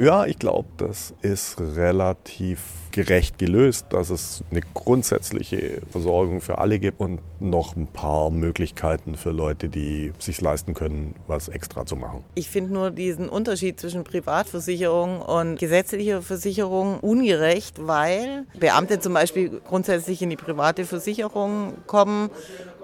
Ja, ich glaube, das ist relativ gerecht gelöst, dass es eine grundsätzliche Versorgung für alle gibt und noch ein paar Möglichkeiten für Leute, die sich leisten können, was extra zu machen. Ich finde nur diesen Unterschied zwischen Privatversicherung und gesetzlicher Versicherung ungerecht, weil Beamte zum Beispiel grundsätzlich in die private Versicherung kommen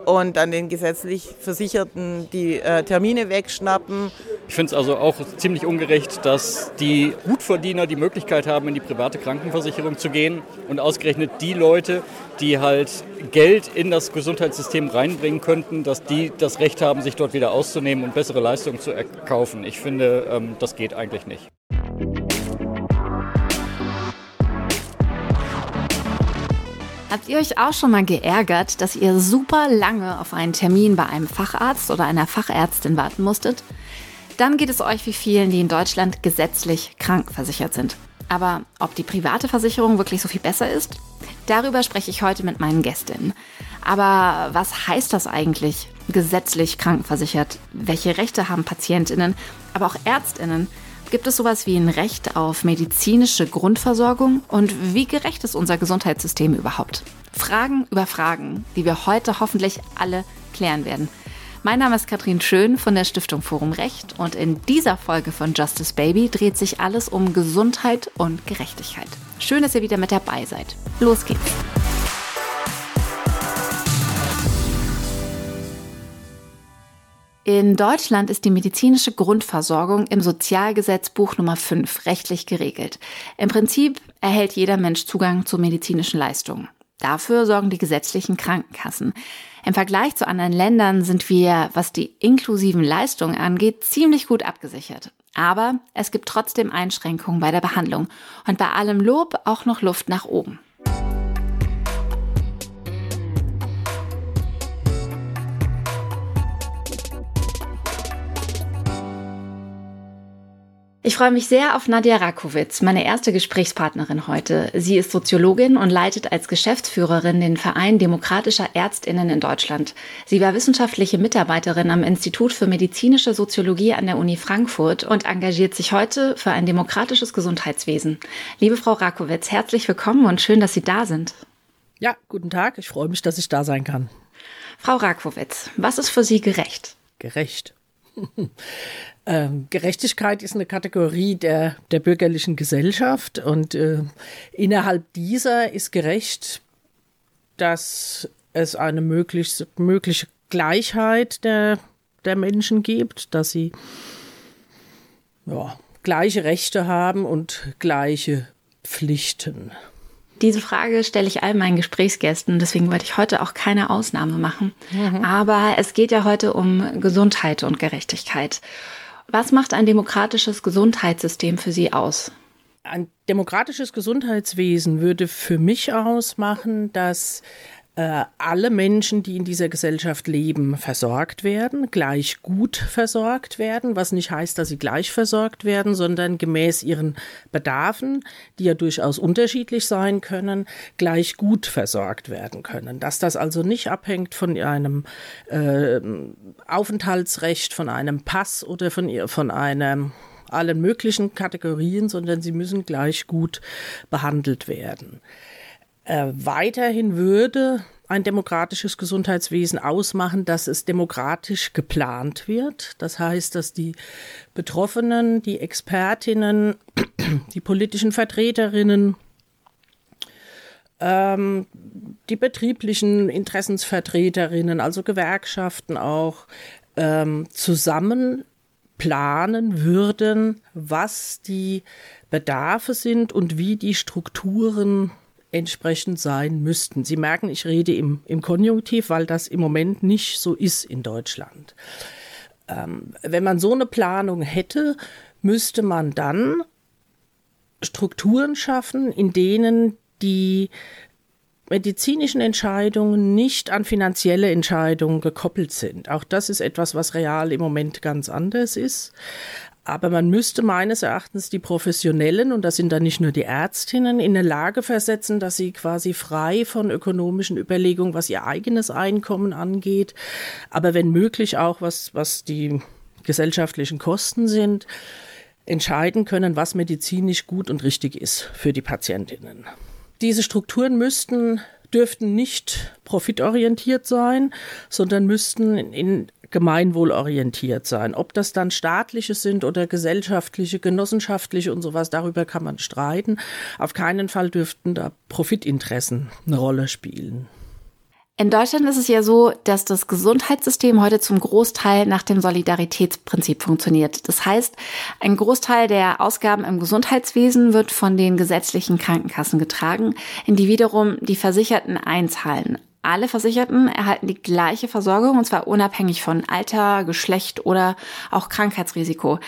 und dann den gesetzlich Versicherten die äh, Termine wegschnappen. Ich finde es also auch ziemlich ungerecht, dass die Gutverdiener die Möglichkeit haben, in die private Krankenversicherung zu gehen und ausgerechnet die Leute, die halt Geld in das Gesundheitssystem reinbringen könnten, dass die das Recht haben, sich dort wieder auszunehmen und bessere Leistungen zu erkaufen. Ich finde, ähm, das geht eigentlich nicht. Habt ihr euch auch schon mal geärgert, dass ihr super lange auf einen Termin bei einem Facharzt oder einer Fachärztin warten musstet? Dann geht es euch wie vielen, die in Deutschland gesetzlich krankenversichert sind. Aber ob die private Versicherung wirklich so viel besser ist? Darüber spreche ich heute mit meinen Gästinnen. Aber was heißt das eigentlich, gesetzlich krankenversichert? Welche Rechte haben Patientinnen, aber auch Ärztinnen? Gibt es sowas wie ein Recht auf medizinische Grundversorgung? Und wie gerecht ist unser Gesundheitssystem überhaupt? Fragen über Fragen, die wir heute hoffentlich alle klären werden. Mein Name ist Katrin Schön von der Stiftung Forum Recht und in dieser Folge von Justice Baby dreht sich alles um Gesundheit und Gerechtigkeit. Schön, dass ihr wieder mit dabei seid. Los geht's. In Deutschland ist die medizinische Grundversorgung im Sozialgesetzbuch Nummer 5 rechtlich geregelt. Im Prinzip erhält jeder Mensch Zugang zu medizinischen Leistungen. Dafür sorgen die gesetzlichen Krankenkassen. Im Vergleich zu anderen Ländern sind wir, was die inklusiven Leistungen angeht, ziemlich gut abgesichert. Aber es gibt trotzdem Einschränkungen bei der Behandlung und bei allem Lob auch noch Luft nach oben. Ich freue mich sehr auf Nadja Rakowitz, meine erste Gesprächspartnerin heute. Sie ist Soziologin und leitet als Geschäftsführerin den Verein Demokratischer Ärztinnen in Deutschland. Sie war wissenschaftliche Mitarbeiterin am Institut für medizinische Soziologie an der Uni Frankfurt und engagiert sich heute für ein demokratisches Gesundheitswesen. Liebe Frau Rakowitz, herzlich willkommen und schön, dass Sie da sind. Ja, guten Tag. Ich freue mich, dass ich da sein kann. Frau Rakowitz, was ist für Sie gerecht? Gerecht. Ähm, Gerechtigkeit ist eine Kategorie der, der bürgerlichen Gesellschaft und äh, innerhalb dieser ist gerecht, dass es eine möglichst, mögliche Gleichheit der, der Menschen gibt, dass sie ja, gleiche Rechte haben und gleiche Pflichten. Diese Frage stelle ich all meinen Gesprächsgästen, deswegen wollte ich heute auch keine Ausnahme machen. Mhm. Aber es geht ja heute um Gesundheit und Gerechtigkeit. Was macht ein demokratisches Gesundheitssystem für Sie aus? Ein demokratisches Gesundheitswesen würde für mich ausmachen, dass äh, alle Menschen, die in dieser Gesellschaft leben, versorgt werden, gleich gut versorgt werden, was nicht heißt, dass sie gleich versorgt werden, sondern gemäß ihren Bedarfen, die ja durchaus unterschiedlich sein können, gleich gut versorgt werden können. Dass das also nicht abhängt von einem äh, Aufenthaltsrecht, von einem Pass oder von, von einem allen möglichen Kategorien, sondern sie müssen gleich gut behandelt werden. Äh, weiterhin würde ein demokratisches Gesundheitswesen ausmachen, dass es demokratisch geplant wird. Das heißt, dass die Betroffenen, die Expertinnen, die politischen Vertreterinnen, ähm, die betrieblichen Interessensvertreterinnen, also Gewerkschaften auch, ähm, zusammen planen würden, was die Bedarfe sind und wie die Strukturen entsprechend sein müssten. Sie merken, ich rede im, im Konjunktiv, weil das im Moment nicht so ist in Deutschland. Ähm, wenn man so eine Planung hätte, müsste man dann Strukturen schaffen, in denen die medizinischen Entscheidungen nicht an finanzielle Entscheidungen gekoppelt sind. Auch das ist etwas, was real im Moment ganz anders ist. Aber man müsste meines Erachtens die Professionellen, und das sind dann nicht nur die Ärztinnen, in eine Lage versetzen, dass sie quasi frei von ökonomischen Überlegungen, was ihr eigenes Einkommen angeht, aber wenn möglich auch was, was die gesellschaftlichen Kosten sind, entscheiden können, was medizinisch gut und richtig ist für die Patientinnen. Diese Strukturen müssten dürften nicht profitorientiert sein, sondern müssten in gemeinwohlorientiert sein. Ob das dann staatliche sind oder gesellschaftliche, genossenschaftliche und sowas, darüber kann man streiten. Auf keinen Fall dürften da Profitinteressen eine Rolle spielen. In Deutschland ist es ja so, dass das Gesundheitssystem heute zum Großteil nach dem Solidaritätsprinzip funktioniert. Das heißt, ein Großteil der Ausgaben im Gesundheitswesen wird von den gesetzlichen Krankenkassen getragen, in die wiederum die Versicherten einzahlen. Alle Versicherten erhalten die gleiche Versorgung und zwar unabhängig von Alter, Geschlecht oder auch Krankheitsrisiko.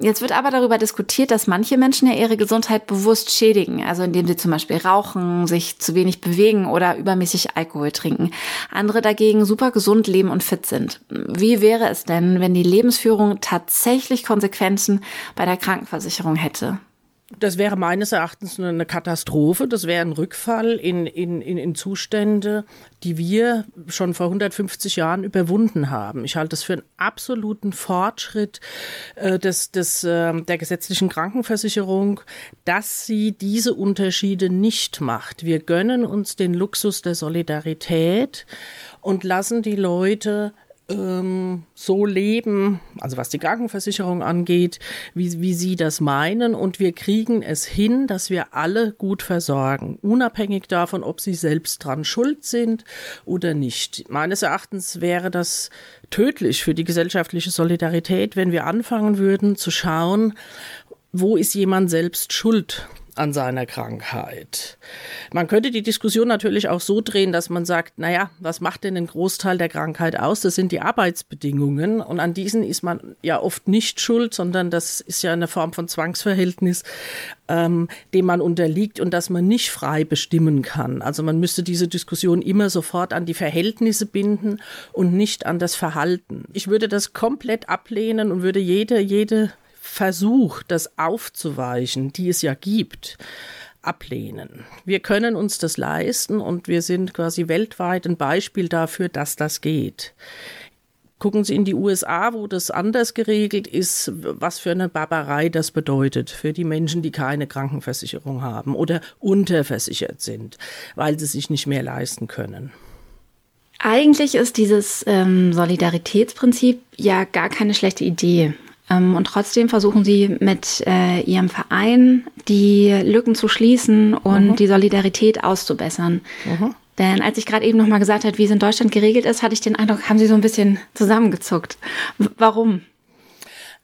Jetzt wird aber darüber diskutiert, dass manche Menschen ja ihre Gesundheit bewusst schädigen, also indem sie zum Beispiel rauchen, sich zu wenig bewegen oder übermäßig Alkohol trinken. Andere dagegen super gesund leben und fit sind. Wie wäre es denn, wenn die Lebensführung tatsächlich Konsequenzen bei der Krankenversicherung hätte? Das wäre meines Erachtens eine Katastrophe. Das wäre ein Rückfall in, in, in, Zustände, die wir schon vor 150 Jahren überwunden haben. Ich halte es für einen absoluten Fortschritt äh, des, des, äh, der gesetzlichen Krankenversicherung, dass sie diese Unterschiede nicht macht. Wir gönnen uns den Luxus der Solidarität und lassen die Leute ähm, so leben, also was die Krankenversicherung angeht, wie, wie sie das meinen. Und wir kriegen es hin, dass wir alle gut versorgen, unabhängig davon, ob sie selbst dran schuld sind oder nicht. Meines Erachtens wäre das tödlich für die gesellschaftliche Solidarität, wenn wir anfangen würden zu schauen, wo ist jemand selbst schuld an seiner Krankheit. Man könnte die Diskussion natürlich auch so drehen, dass man sagt, naja, was macht denn den Großteil der Krankheit aus? Das sind die Arbeitsbedingungen und an diesen ist man ja oft nicht schuld, sondern das ist ja eine Form von Zwangsverhältnis, ähm, dem man unterliegt und das man nicht frei bestimmen kann. Also man müsste diese Diskussion immer sofort an die Verhältnisse binden und nicht an das Verhalten. Ich würde das komplett ablehnen und würde jede, jede Versuch, das aufzuweichen, die es ja gibt, ablehnen. Wir können uns das leisten und wir sind quasi weltweit ein Beispiel dafür, dass das geht. Gucken Sie in die USA, wo das anders geregelt ist, was für eine Barbarei das bedeutet für die Menschen, die keine Krankenversicherung haben oder unterversichert sind, weil sie sich nicht mehr leisten können. Eigentlich ist dieses ähm, Solidaritätsprinzip ja gar keine schlechte Idee. Ähm, und trotzdem versuchen sie mit äh, ihrem Verein die Lücken zu schließen und mhm. die Solidarität auszubessern. Mhm. Denn als ich gerade eben nochmal gesagt habe, wie es in Deutschland geregelt ist, hatte ich den Eindruck, haben sie so ein bisschen zusammengezuckt. W warum?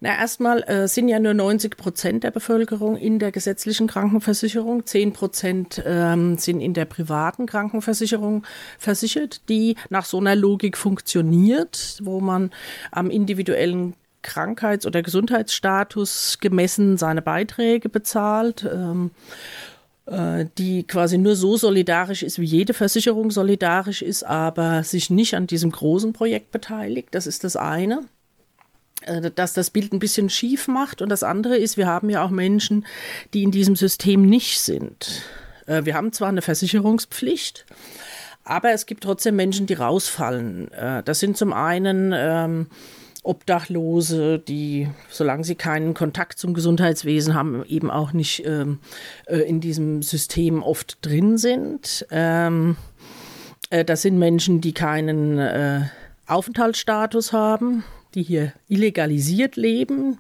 Na, erstmal äh, sind ja nur 90 Prozent der Bevölkerung in der gesetzlichen Krankenversicherung. 10 Prozent ähm, sind in der privaten Krankenversicherung versichert, die nach so einer Logik funktioniert, wo man am individuellen Krankheits- oder Gesundheitsstatus gemessen seine Beiträge bezahlt. Ähm, äh, die quasi nur so solidarisch ist, wie jede Versicherung solidarisch ist, aber sich nicht an diesem großen Projekt beteiligt. Das ist das eine äh, dass das Bild ein bisschen schief macht. Und das andere ist, wir haben ja auch Menschen, die in diesem System nicht sind. Äh, wir haben zwar eine Versicherungspflicht, aber es gibt trotzdem Menschen, die rausfallen. Das sind zum einen ähm, Obdachlose, die, solange sie keinen Kontakt zum Gesundheitswesen haben, eben auch nicht ähm, äh, in diesem System oft drin sind. Ähm, äh, das sind Menschen, die keinen äh, Aufenthaltsstatus haben, die hier illegalisiert leben.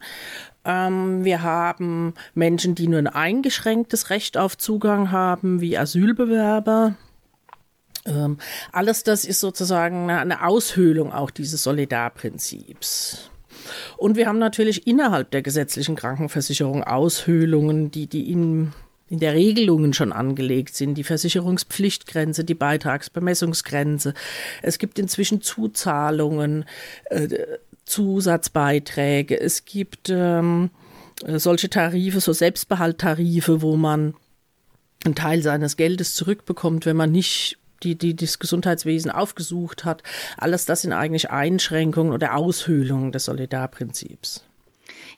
Ähm, wir haben Menschen, die nur ein eingeschränktes Recht auf Zugang haben, wie Asylbewerber. Ähm, alles das ist sozusagen eine Aushöhlung auch dieses Solidarprinzips. Und wir haben natürlich innerhalb der gesetzlichen Krankenversicherung Aushöhlungen, die, die in, in der Regelungen schon angelegt sind. Die Versicherungspflichtgrenze, die Beitragsbemessungsgrenze. Es gibt inzwischen Zuzahlungen, äh, Zusatzbeiträge. Es gibt ähm, solche Tarife, so Selbstbehalttarife, wo man einen Teil seines Geldes zurückbekommt, wenn man nicht die, die das Gesundheitswesen aufgesucht hat. Alles das sind eigentlich Einschränkungen oder Aushöhlungen des Solidarprinzips.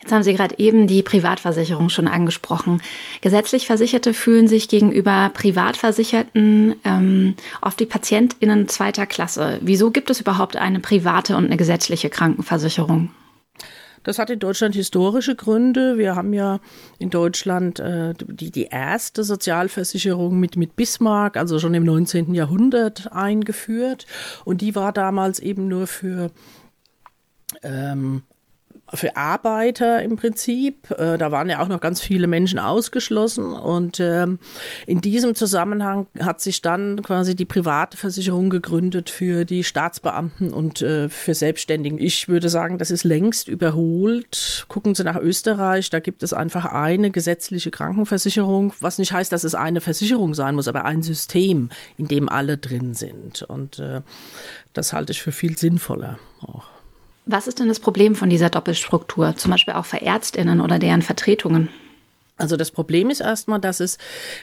Jetzt haben Sie gerade eben die Privatversicherung schon angesprochen. Gesetzlich Versicherte fühlen sich gegenüber Privatversicherten ähm, oft die PatientInnen zweiter Klasse. Wieso gibt es überhaupt eine private und eine gesetzliche Krankenversicherung? Das hat in Deutschland historische Gründe. Wir haben ja in Deutschland äh, die, die erste Sozialversicherung mit, mit Bismarck, also schon im 19. Jahrhundert eingeführt. Und die war damals eben nur für ähm, für Arbeiter im Prinzip. Äh, da waren ja auch noch ganz viele Menschen ausgeschlossen. Und ähm, in diesem Zusammenhang hat sich dann quasi die private Versicherung gegründet für die Staatsbeamten und äh, für Selbstständigen. Ich würde sagen, das ist längst überholt. Gucken Sie nach Österreich, da gibt es einfach eine gesetzliche Krankenversicherung, was nicht heißt, dass es eine Versicherung sein muss, aber ein System, in dem alle drin sind. Und äh, das halte ich für viel sinnvoller auch. Was ist denn das Problem von dieser Doppelstruktur, zum Beispiel auch für Ärztinnen oder deren Vertretungen? Also das Problem ist erstmal, dass es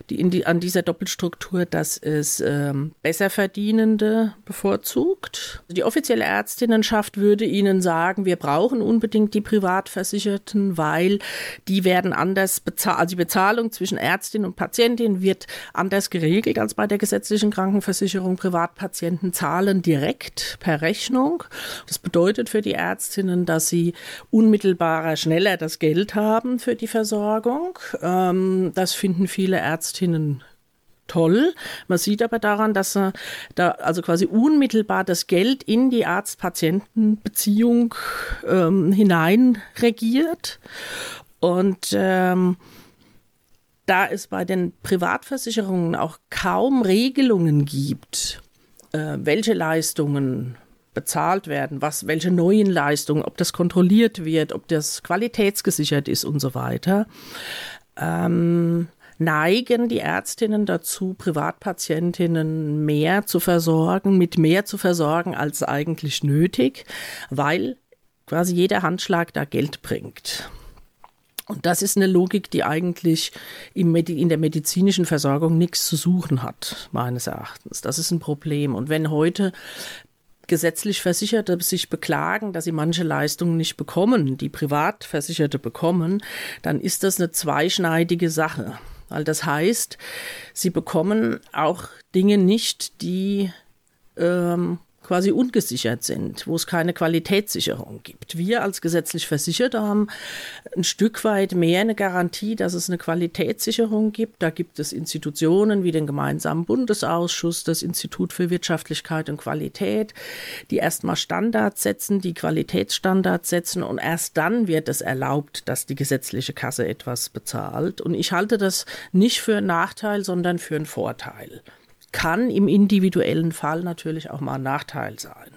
die, die, an dieser Doppelstruktur, dass es ähm, Besserverdienende bevorzugt. Die offizielle Ärztinnenschaft würde Ihnen sagen, wir brauchen unbedingt die Privatversicherten, weil die werden anders bezahlt. Also die Bezahlung zwischen Ärztin und Patientin wird anders geregelt als bei der gesetzlichen Krankenversicherung. Privatpatienten zahlen direkt per Rechnung. Das bedeutet für die Ärztinnen, dass sie unmittelbarer, schneller das Geld haben für die Versorgung. Ähm, das finden viele Ärztinnen toll. Man sieht aber daran, dass er da also quasi unmittelbar das Geld in die Arzt-Patienten-Beziehung ähm, hinein. Und ähm, da es bei den Privatversicherungen auch kaum Regelungen gibt, äh, welche Leistungen bezahlt werden, was, welche neuen Leistungen, ob das kontrolliert wird, ob das qualitätsgesichert ist und so weiter, ähm, neigen die Ärztinnen dazu, Privatpatientinnen mehr zu versorgen, mit mehr zu versorgen als eigentlich nötig, weil quasi jeder Handschlag da Geld bringt. Und das ist eine Logik, die eigentlich in der medizinischen Versorgung nichts zu suchen hat, meines Erachtens. Das ist ein Problem. Und wenn heute gesetzlich Versicherte sich beklagen, dass sie manche Leistungen nicht bekommen, die Privatversicherte bekommen, dann ist das eine zweischneidige Sache. Weil das heißt, sie bekommen auch Dinge nicht, die ähm, quasi ungesichert sind, wo es keine Qualitätssicherung gibt. Wir als gesetzlich Versicherte haben ein Stück weit mehr eine Garantie, dass es eine Qualitätssicherung gibt. Da gibt es Institutionen wie den gemeinsamen Bundesausschuss, das Institut für Wirtschaftlichkeit und Qualität, die erstmal Standards setzen, die Qualitätsstandards setzen und erst dann wird es erlaubt, dass die gesetzliche Kasse etwas bezahlt. Und ich halte das nicht für einen Nachteil, sondern für einen Vorteil kann im individuellen Fall natürlich auch mal ein Nachteil sein.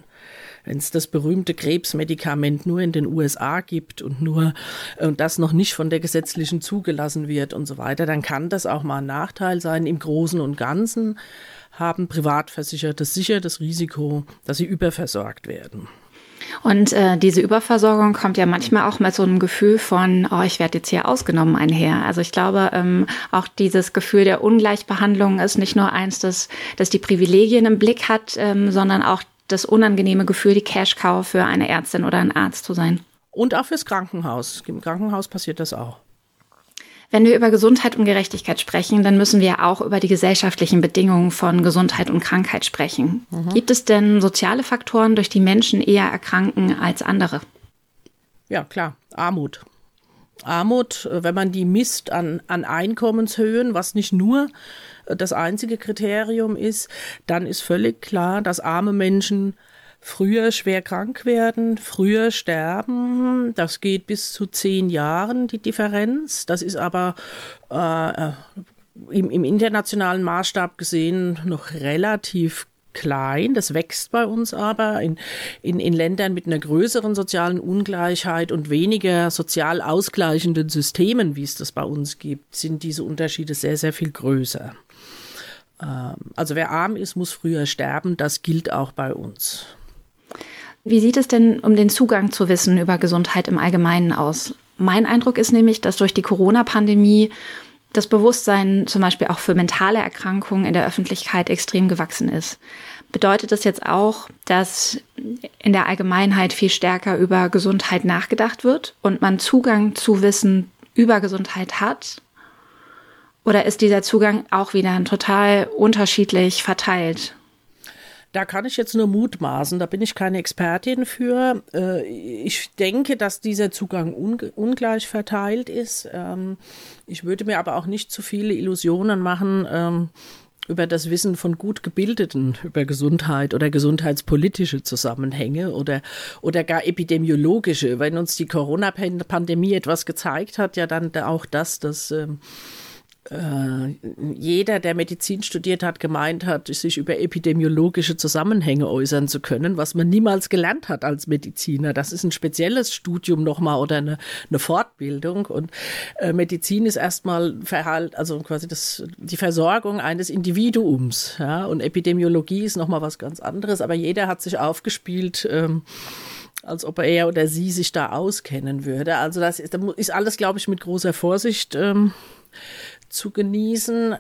Wenn es das berühmte Krebsmedikament nur in den USA gibt und nur und das noch nicht von der gesetzlichen zugelassen wird und so weiter, dann kann das auch mal ein Nachteil sein. Im Großen und Ganzen haben Privatversicherte sicher das Risiko, dass sie überversorgt werden. Und äh, diese Überversorgung kommt ja manchmal auch mit so einem Gefühl von, oh, ich werde jetzt hier ausgenommen einher. Also ich glaube, ähm, auch dieses Gefühl der Ungleichbehandlung ist nicht nur eins, das, das die Privilegien im Blick hat, ähm, sondern auch das unangenehme Gefühl, die Cash-Cow für eine Ärztin oder einen Arzt zu sein. Und auch fürs Krankenhaus. Im Krankenhaus passiert das auch. Wenn wir über Gesundheit und Gerechtigkeit sprechen, dann müssen wir auch über die gesellschaftlichen Bedingungen von Gesundheit und Krankheit sprechen. Mhm. Gibt es denn soziale Faktoren, durch die Menschen eher erkranken als andere? Ja, klar. Armut. Armut, äh, wenn man die misst an, an Einkommenshöhen, was nicht nur äh, das einzige Kriterium ist, dann ist völlig klar, dass arme Menschen früher schwer krank werden, früher sterben. Das geht bis zu zehn Jahren, die Differenz. Das ist aber äh, im, im internationalen Maßstab gesehen noch relativ klein. Das wächst bei uns aber in, in, in Ländern mit einer größeren sozialen Ungleichheit und weniger sozial ausgleichenden Systemen, wie es das bei uns gibt, sind diese Unterschiede sehr, sehr viel größer. Ähm, also wer arm ist, muss früher sterben. Das gilt auch bei uns. Wie sieht es denn um den Zugang zu Wissen über Gesundheit im Allgemeinen aus? Mein Eindruck ist nämlich, dass durch die Corona-Pandemie das Bewusstsein zum Beispiel auch für mentale Erkrankungen in der Öffentlichkeit extrem gewachsen ist. Bedeutet das jetzt auch, dass in der Allgemeinheit viel stärker über Gesundheit nachgedacht wird und man Zugang zu Wissen über Gesundheit hat? Oder ist dieser Zugang auch wieder total unterschiedlich verteilt? Da kann ich jetzt nur mutmaßen, da bin ich keine Expertin für. Äh, ich denke, dass dieser Zugang ungleich verteilt ist. Ähm, ich würde mir aber auch nicht zu viele Illusionen machen ähm, über das Wissen von gut Gebildeten über Gesundheit oder gesundheitspolitische Zusammenhänge oder, oder gar epidemiologische. Wenn uns die Corona-Pandemie etwas gezeigt hat, ja dann auch das, dass ähm, äh, jeder, der Medizin studiert hat, gemeint hat, sich über epidemiologische Zusammenhänge äußern zu können, was man niemals gelernt hat als Mediziner. Das ist ein spezielles Studium nochmal oder eine, eine Fortbildung. Und äh, Medizin ist erstmal Verhalt, also quasi das, die Versorgung eines Individuums. Ja? Und Epidemiologie ist nochmal was ganz anderes. Aber jeder hat sich aufgespielt. Ähm, als ob er oder sie sich da auskennen würde. Also das ist, ist alles, glaube ich, mit großer Vorsicht ähm, zu genießen.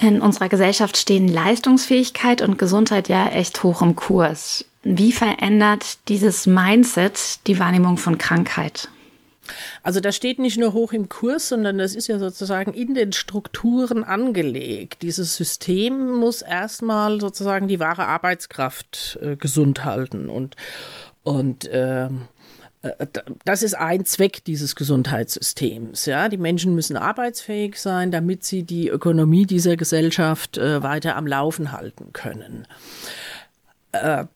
In unserer Gesellschaft stehen Leistungsfähigkeit und Gesundheit ja echt hoch im Kurs. Wie verändert dieses Mindset die Wahrnehmung von Krankheit? Also das steht nicht nur hoch im Kurs, sondern das ist ja sozusagen in den Strukturen angelegt. Dieses System muss erstmal sozusagen die wahre Arbeitskraft äh, gesund halten und und äh, äh, das ist ein Zweck dieses Gesundheitssystems. Ja, die Menschen müssen arbeitsfähig sein, damit sie die Ökonomie dieser Gesellschaft äh, weiter am Laufen halten können. Äh,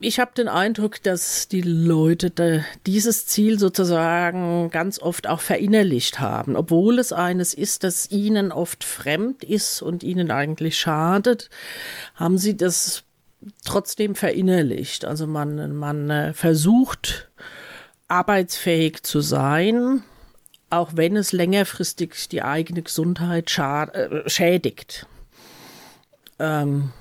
ich habe den Eindruck, dass die Leute da dieses Ziel sozusagen ganz oft auch verinnerlicht haben, obwohl es eines ist, das ihnen oft fremd ist und ihnen eigentlich schadet, haben sie das trotzdem verinnerlicht. Also man, man äh, versucht arbeitsfähig zu sein, auch wenn es längerfristig die eigene Gesundheit äh, schädigt. Ähm,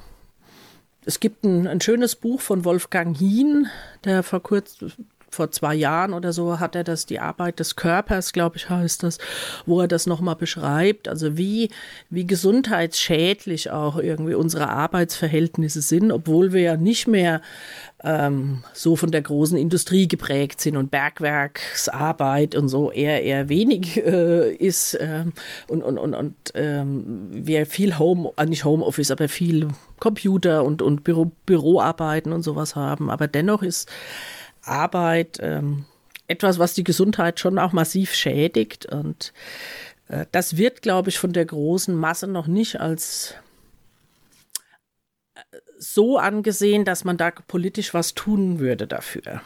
es gibt ein, ein, schönes Buch von Wolfgang Hien, der vor kurzem vor zwei Jahren oder so hat er das, die Arbeit des Körpers, glaube ich, heißt das, wo er das nochmal beschreibt. Also wie, wie gesundheitsschädlich auch irgendwie unsere Arbeitsverhältnisse sind, obwohl wir ja nicht mehr ähm, so von der großen Industrie geprägt sind und Bergwerksarbeit und so eher, eher wenig äh, ist ähm, und, und, und, und ähm, wir viel Home, äh, nicht Homeoffice, aber viel Computer und, und Büro, Büroarbeiten und sowas haben. Aber dennoch ist Arbeit ähm, etwas, was die Gesundheit schon auch massiv schädigt. Und äh, das wird, glaube ich, von der großen Masse noch nicht als äh, so angesehen, dass man da politisch was tun würde dafür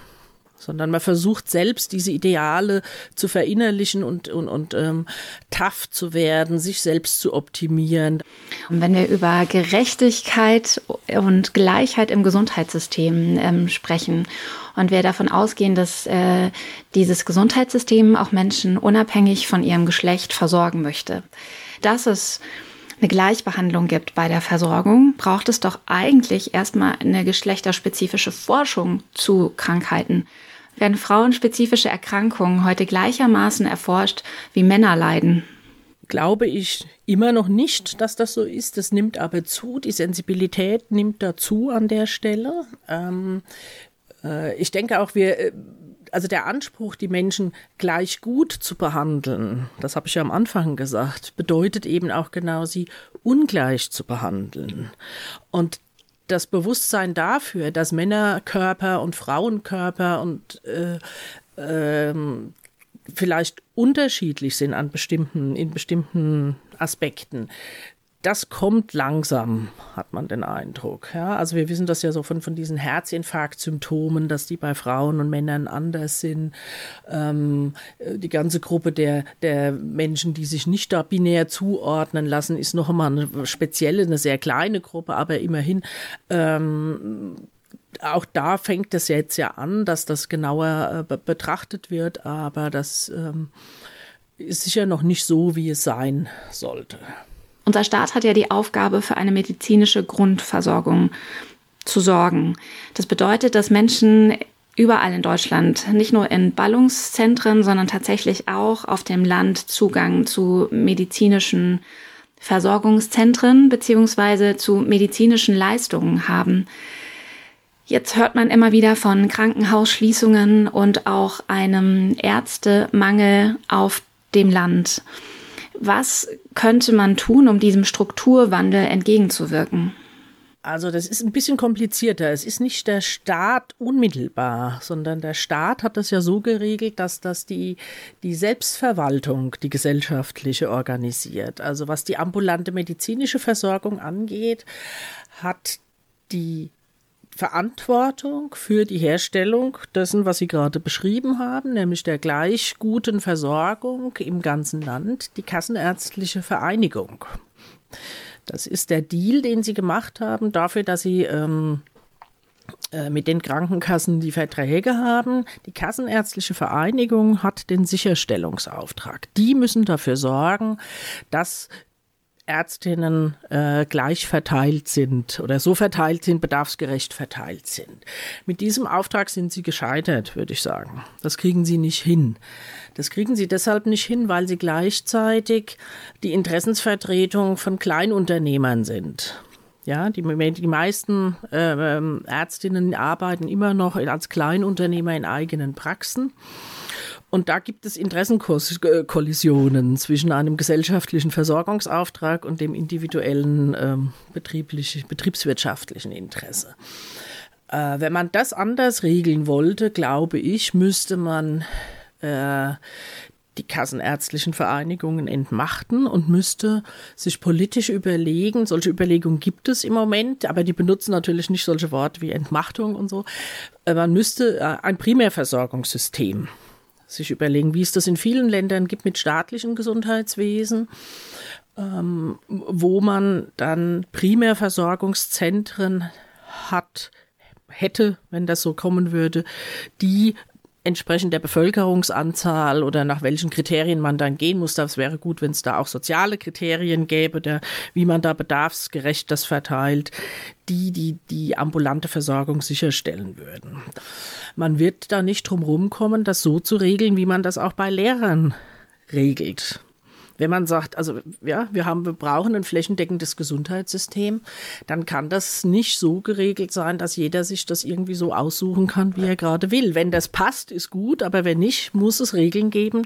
sondern man versucht selbst diese Ideale zu verinnerlichen und, und, und ähm, tough zu werden, sich selbst zu optimieren. Und wenn wir über Gerechtigkeit und Gleichheit im Gesundheitssystem ähm, sprechen und wir davon ausgehen, dass äh, dieses Gesundheitssystem auch Menschen unabhängig von ihrem Geschlecht versorgen möchte, dass es eine Gleichbehandlung gibt bei der Versorgung, braucht es doch eigentlich erstmal eine geschlechterspezifische Forschung zu Krankheiten. Werden frauenspezifische Erkrankungen heute gleichermaßen erforscht wie Männer leiden? Glaube ich immer noch nicht, dass das so ist. Das nimmt aber zu. Die Sensibilität nimmt dazu an der Stelle. Ähm, äh, ich denke auch, wir äh, also der Anspruch, die Menschen gleich gut zu behandeln, das habe ich ja am Anfang gesagt, bedeutet eben auch genau, sie ungleich zu behandeln. Und das Bewusstsein dafür, dass Männerkörper und Frauenkörper und äh, ähm, vielleicht unterschiedlich sind an bestimmten, in bestimmten Aspekten, das kommt langsam, hat man den Eindruck. Ja, also wir wissen das ja so von, von diesen Herzinfarktsymptomen, dass die bei Frauen und Männern anders sind. Ähm, die ganze Gruppe der, der Menschen, die sich nicht da binär zuordnen lassen, ist noch einmal eine spezielle, eine sehr kleine Gruppe, aber immerhin ähm, auch da fängt es jetzt ja an, dass das genauer äh, betrachtet wird, aber das ähm, ist sicher noch nicht so, wie es sein sollte. Unser Staat hat ja die Aufgabe, für eine medizinische Grundversorgung zu sorgen. Das bedeutet, dass Menschen überall in Deutschland, nicht nur in Ballungszentren, sondern tatsächlich auch auf dem Land Zugang zu medizinischen Versorgungszentren beziehungsweise zu medizinischen Leistungen haben. Jetzt hört man immer wieder von Krankenhausschließungen und auch einem Ärztemangel auf dem Land. Was könnte man tun, um diesem Strukturwandel entgegenzuwirken? Also das ist ein bisschen komplizierter. Es ist nicht der Staat unmittelbar, sondern der Staat hat das ja so geregelt, dass das die, die Selbstverwaltung, die gesellschaftliche organisiert. Also was die ambulante medizinische Versorgung angeht, hat die Verantwortung für die Herstellung dessen, was Sie gerade beschrieben haben, nämlich der gleich guten Versorgung im ganzen Land, die Kassenärztliche Vereinigung. Das ist der Deal, den sie gemacht haben, dafür, dass sie ähm, äh, mit den Krankenkassen die Verträge haben. Die Kassenärztliche Vereinigung hat den Sicherstellungsauftrag. Die müssen dafür sorgen, dass Ärztinnen äh, gleich verteilt sind oder so verteilt sind, bedarfsgerecht verteilt sind. Mit diesem Auftrag sind sie gescheitert, würde ich sagen. Das kriegen sie nicht hin. Das kriegen sie deshalb nicht hin, weil sie gleichzeitig die Interessensvertretung von Kleinunternehmern sind. Ja, die, die meisten äh, Ärztinnen arbeiten immer noch als Kleinunternehmer in eigenen Praxen. Und da gibt es Interessenkollisionen zwischen einem gesellschaftlichen Versorgungsauftrag und dem individuellen ähm, betriebswirtschaftlichen Interesse. Äh, wenn man das anders regeln wollte, glaube ich, müsste man äh, die kassenärztlichen Vereinigungen entmachten und müsste sich politisch überlegen, solche Überlegungen gibt es im Moment, aber die benutzen natürlich nicht solche Worte wie Entmachtung und so. Äh, man müsste äh, ein Primärversorgungssystem sich überlegen, wie es das in vielen Ländern gibt mit staatlichen Gesundheitswesen, ähm, wo man dann Primärversorgungszentren hat, hätte, wenn das so kommen würde, die entsprechend der Bevölkerungsanzahl oder nach welchen Kriterien man dann gehen muss. Das wäre gut, wenn es da auch soziale Kriterien gäbe, der, wie man da bedarfsgerecht das verteilt, die, die die ambulante Versorgung sicherstellen würden. Man wird da nicht drum rumkommen, das so zu regeln, wie man das auch bei Lehrern regelt. Wenn man sagt, also ja, wir haben, wir brauchen ein flächendeckendes Gesundheitssystem, dann kann das nicht so geregelt sein, dass jeder sich das irgendwie so aussuchen kann, wie er gerade will. Wenn das passt, ist gut, aber wenn nicht, muss es Regeln geben,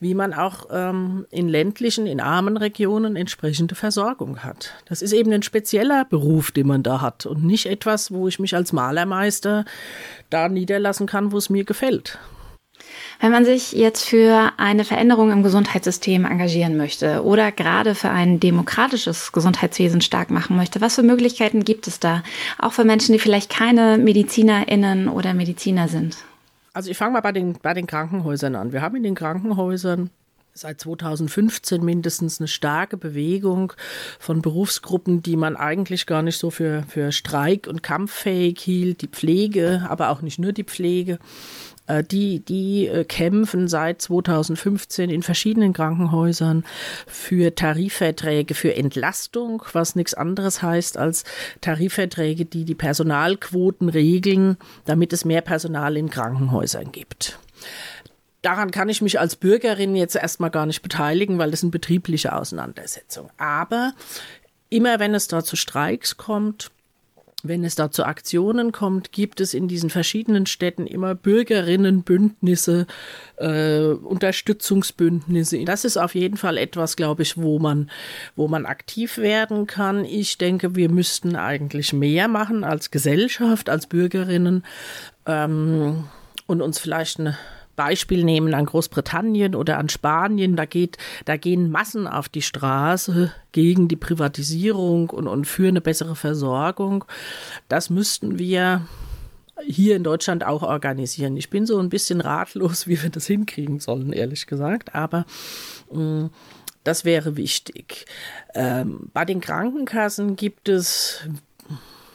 wie man auch ähm, in ländlichen, in armen Regionen entsprechende Versorgung hat. Das ist eben ein spezieller Beruf, den man da hat und nicht etwas, wo ich mich als Malermeister da niederlassen kann, wo es mir gefällt. Wenn man sich jetzt für eine Veränderung im Gesundheitssystem engagieren möchte oder gerade für ein demokratisches Gesundheitswesen stark machen möchte, was für Möglichkeiten gibt es da? Auch für Menschen, die vielleicht keine MedizinerInnen oder Mediziner sind? Also ich fange mal bei den, bei den Krankenhäusern an. Wir haben in den Krankenhäusern seit 2015 mindestens eine starke Bewegung von Berufsgruppen, die man eigentlich gar nicht so für, für streik- und kampffähig hielt, die Pflege, aber auch nicht nur die Pflege. Äh, die, die äh, kämpfen seit 2015 in verschiedenen Krankenhäusern für Tarifverträge, für Entlastung, was nichts anderes heißt als Tarifverträge, die die Personalquoten regeln, damit es mehr Personal in Krankenhäusern gibt. Daran kann ich mich als Bürgerin jetzt erstmal gar nicht beteiligen, weil das sind betriebliche Auseinandersetzungen. Aber immer wenn es da zu Streiks kommt, wenn es da zu Aktionen kommt, gibt es in diesen verschiedenen Städten immer Bürgerinnenbündnisse, äh, Unterstützungsbündnisse. Das ist auf jeden Fall etwas, glaube ich, wo man, wo man aktiv werden kann. Ich denke, wir müssten eigentlich mehr machen als Gesellschaft, als Bürgerinnen ähm, und uns vielleicht eine Beispiel nehmen an Großbritannien oder an Spanien, da geht, da gehen Massen auf die Straße gegen die Privatisierung und, und für eine bessere Versorgung. Das müssten wir hier in Deutschland auch organisieren. Ich bin so ein bisschen ratlos, wie wir das hinkriegen sollen, ehrlich gesagt, aber mh, mm, das wäre wichtig. Ähm, bei den Krankenkassen gibt es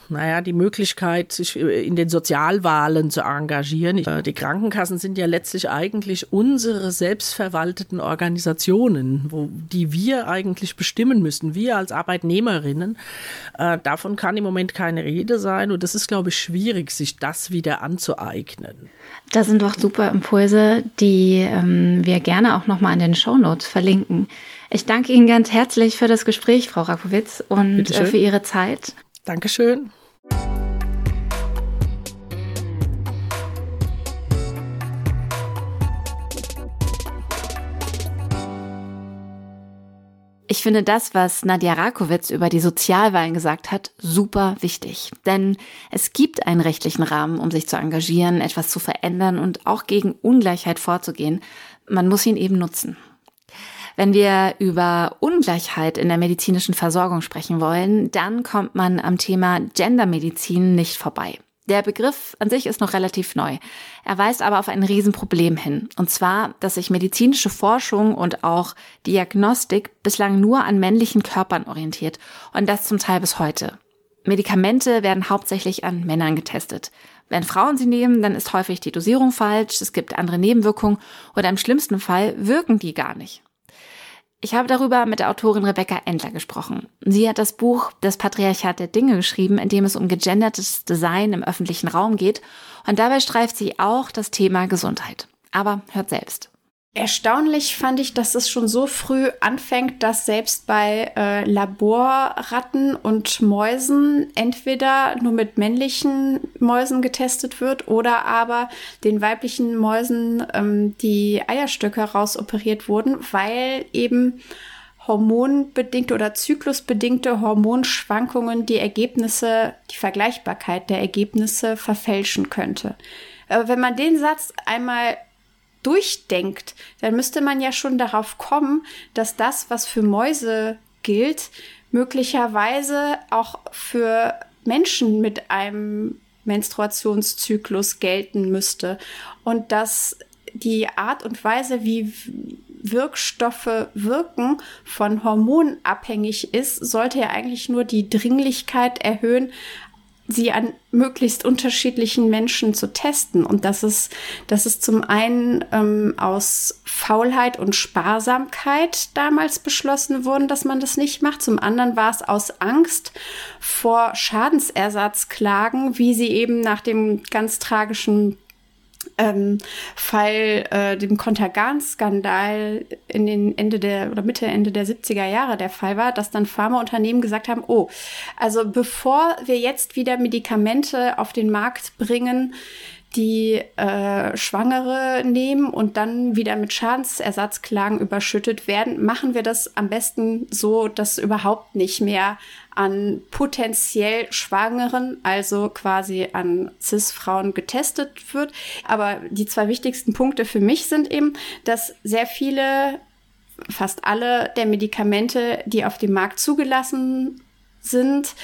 naja, die Möglichkeit, sich äh, in den Sozialwahlen zu engagieren. Äh, die Krankenkassen sind ja letztlich eigentlich unsere selbstverwalteten Organisationen, wo, die wir eigentlich bestimmen müssen, wir als Arbeitnehmerinnen. Äh, davon kann im Moment keine Rede sein und das ist, glaube ich, schwierig, sich das wieder anzueignen. Das sind doch super Impulse, die ähm, wir gerne auch nochmal in den Shownotes verlinken. Ich danke Ihnen ganz herzlich für das Gespräch, Frau Rakowitz, und äh, für Ihre Zeit. Dankeschön. Ich finde das, was Nadja Rakowitz über die Sozialwahlen gesagt hat, super wichtig. Denn es gibt einen rechtlichen Rahmen, um sich zu engagieren, etwas zu verändern und auch gegen Ungleichheit vorzugehen. Man muss ihn eben nutzen. Wenn wir über Ungleichheit in der medizinischen Versorgung sprechen wollen, dann kommt man am Thema Gendermedizin nicht vorbei. Der Begriff an sich ist noch relativ neu. Er weist aber auf ein Riesenproblem hin. Und zwar, dass sich medizinische Forschung und auch Diagnostik bislang nur an männlichen Körpern orientiert. Und das zum Teil bis heute. Medikamente werden hauptsächlich an Männern getestet. Wenn Frauen sie nehmen, dann ist häufig die Dosierung falsch, es gibt andere Nebenwirkungen oder im schlimmsten Fall wirken die gar nicht. Ich habe darüber mit der Autorin Rebecca Endler gesprochen. Sie hat das Buch Das Patriarchat der Dinge geschrieben, in dem es um gegendertes Design im öffentlichen Raum geht. Und dabei streift sie auch das Thema Gesundheit. Aber hört selbst. Erstaunlich fand ich, dass es schon so früh anfängt, dass selbst bei äh, Laborratten und Mäusen entweder nur mit männlichen Mäusen getestet wird oder aber den weiblichen Mäusen ähm, die Eierstöcke rausoperiert wurden, weil eben hormonbedingte oder zyklusbedingte Hormonschwankungen die Ergebnisse, die Vergleichbarkeit der Ergebnisse verfälschen könnte. Aber wenn man den Satz einmal durchdenkt, dann müsste man ja schon darauf kommen, dass das, was für Mäuse gilt, möglicherweise auch für Menschen mit einem Menstruationszyklus gelten müsste. Und dass die Art und Weise, wie Wirkstoffe wirken, von Hormonen abhängig ist, sollte ja eigentlich nur die Dringlichkeit erhöhen, sie an möglichst unterschiedlichen Menschen zu testen. Und das ist, das ist zum einen ähm, aus Faulheit und Sparsamkeit damals beschlossen worden, dass man das nicht macht. Zum anderen war es aus Angst vor Schadensersatzklagen, wie sie eben nach dem ganz tragischen ähm, Fall, äh, dem Kontergan-Skandal in den Ende der oder Mitte, Ende der 70er Jahre der Fall war, dass dann Pharmaunternehmen gesagt haben, oh, also bevor wir jetzt wieder Medikamente auf den Markt bringen, die äh, Schwangere nehmen und dann wieder mit Schadensersatzklagen überschüttet werden, machen wir das am besten so, dass überhaupt nicht mehr an potenziell Schwangeren, also quasi an CIS-Frauen getestet wird. Aber die zwei wichtigsten Punkte für mich sind eben, dass sehr viele, fast alle der Medikamente, die auf dem Markt zugelassen sind,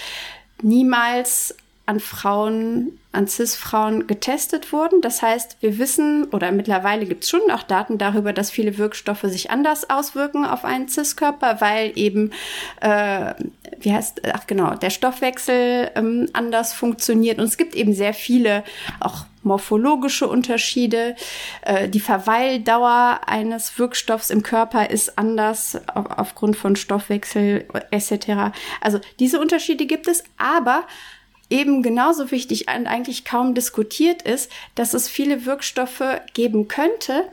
niemals an Frauen, an CIS-Frauen getestet wurden. Das heißt, wir wissen oder mittlerweile gibt es schon auch Daten darüber, dass viele Wirkstoffe sich anders auswirken auf einen CIS-Körper, weil eben, äh, wie heißt, ach genau, der Stoffwechsel ähm, anders funktioniert. Und es gibt eben sehr viele auch morphologische Unterschiede. Äh, die Verweildauer eines Wirkstoffs im Körper ist anders auf, aufgrund von Stoffwechsel etc. Also diese Unterschiede gibt es, aber eben genauso wichtig und eigentlich kaum diskutiert ist, dass es viele Wirkstoffe geben könnte,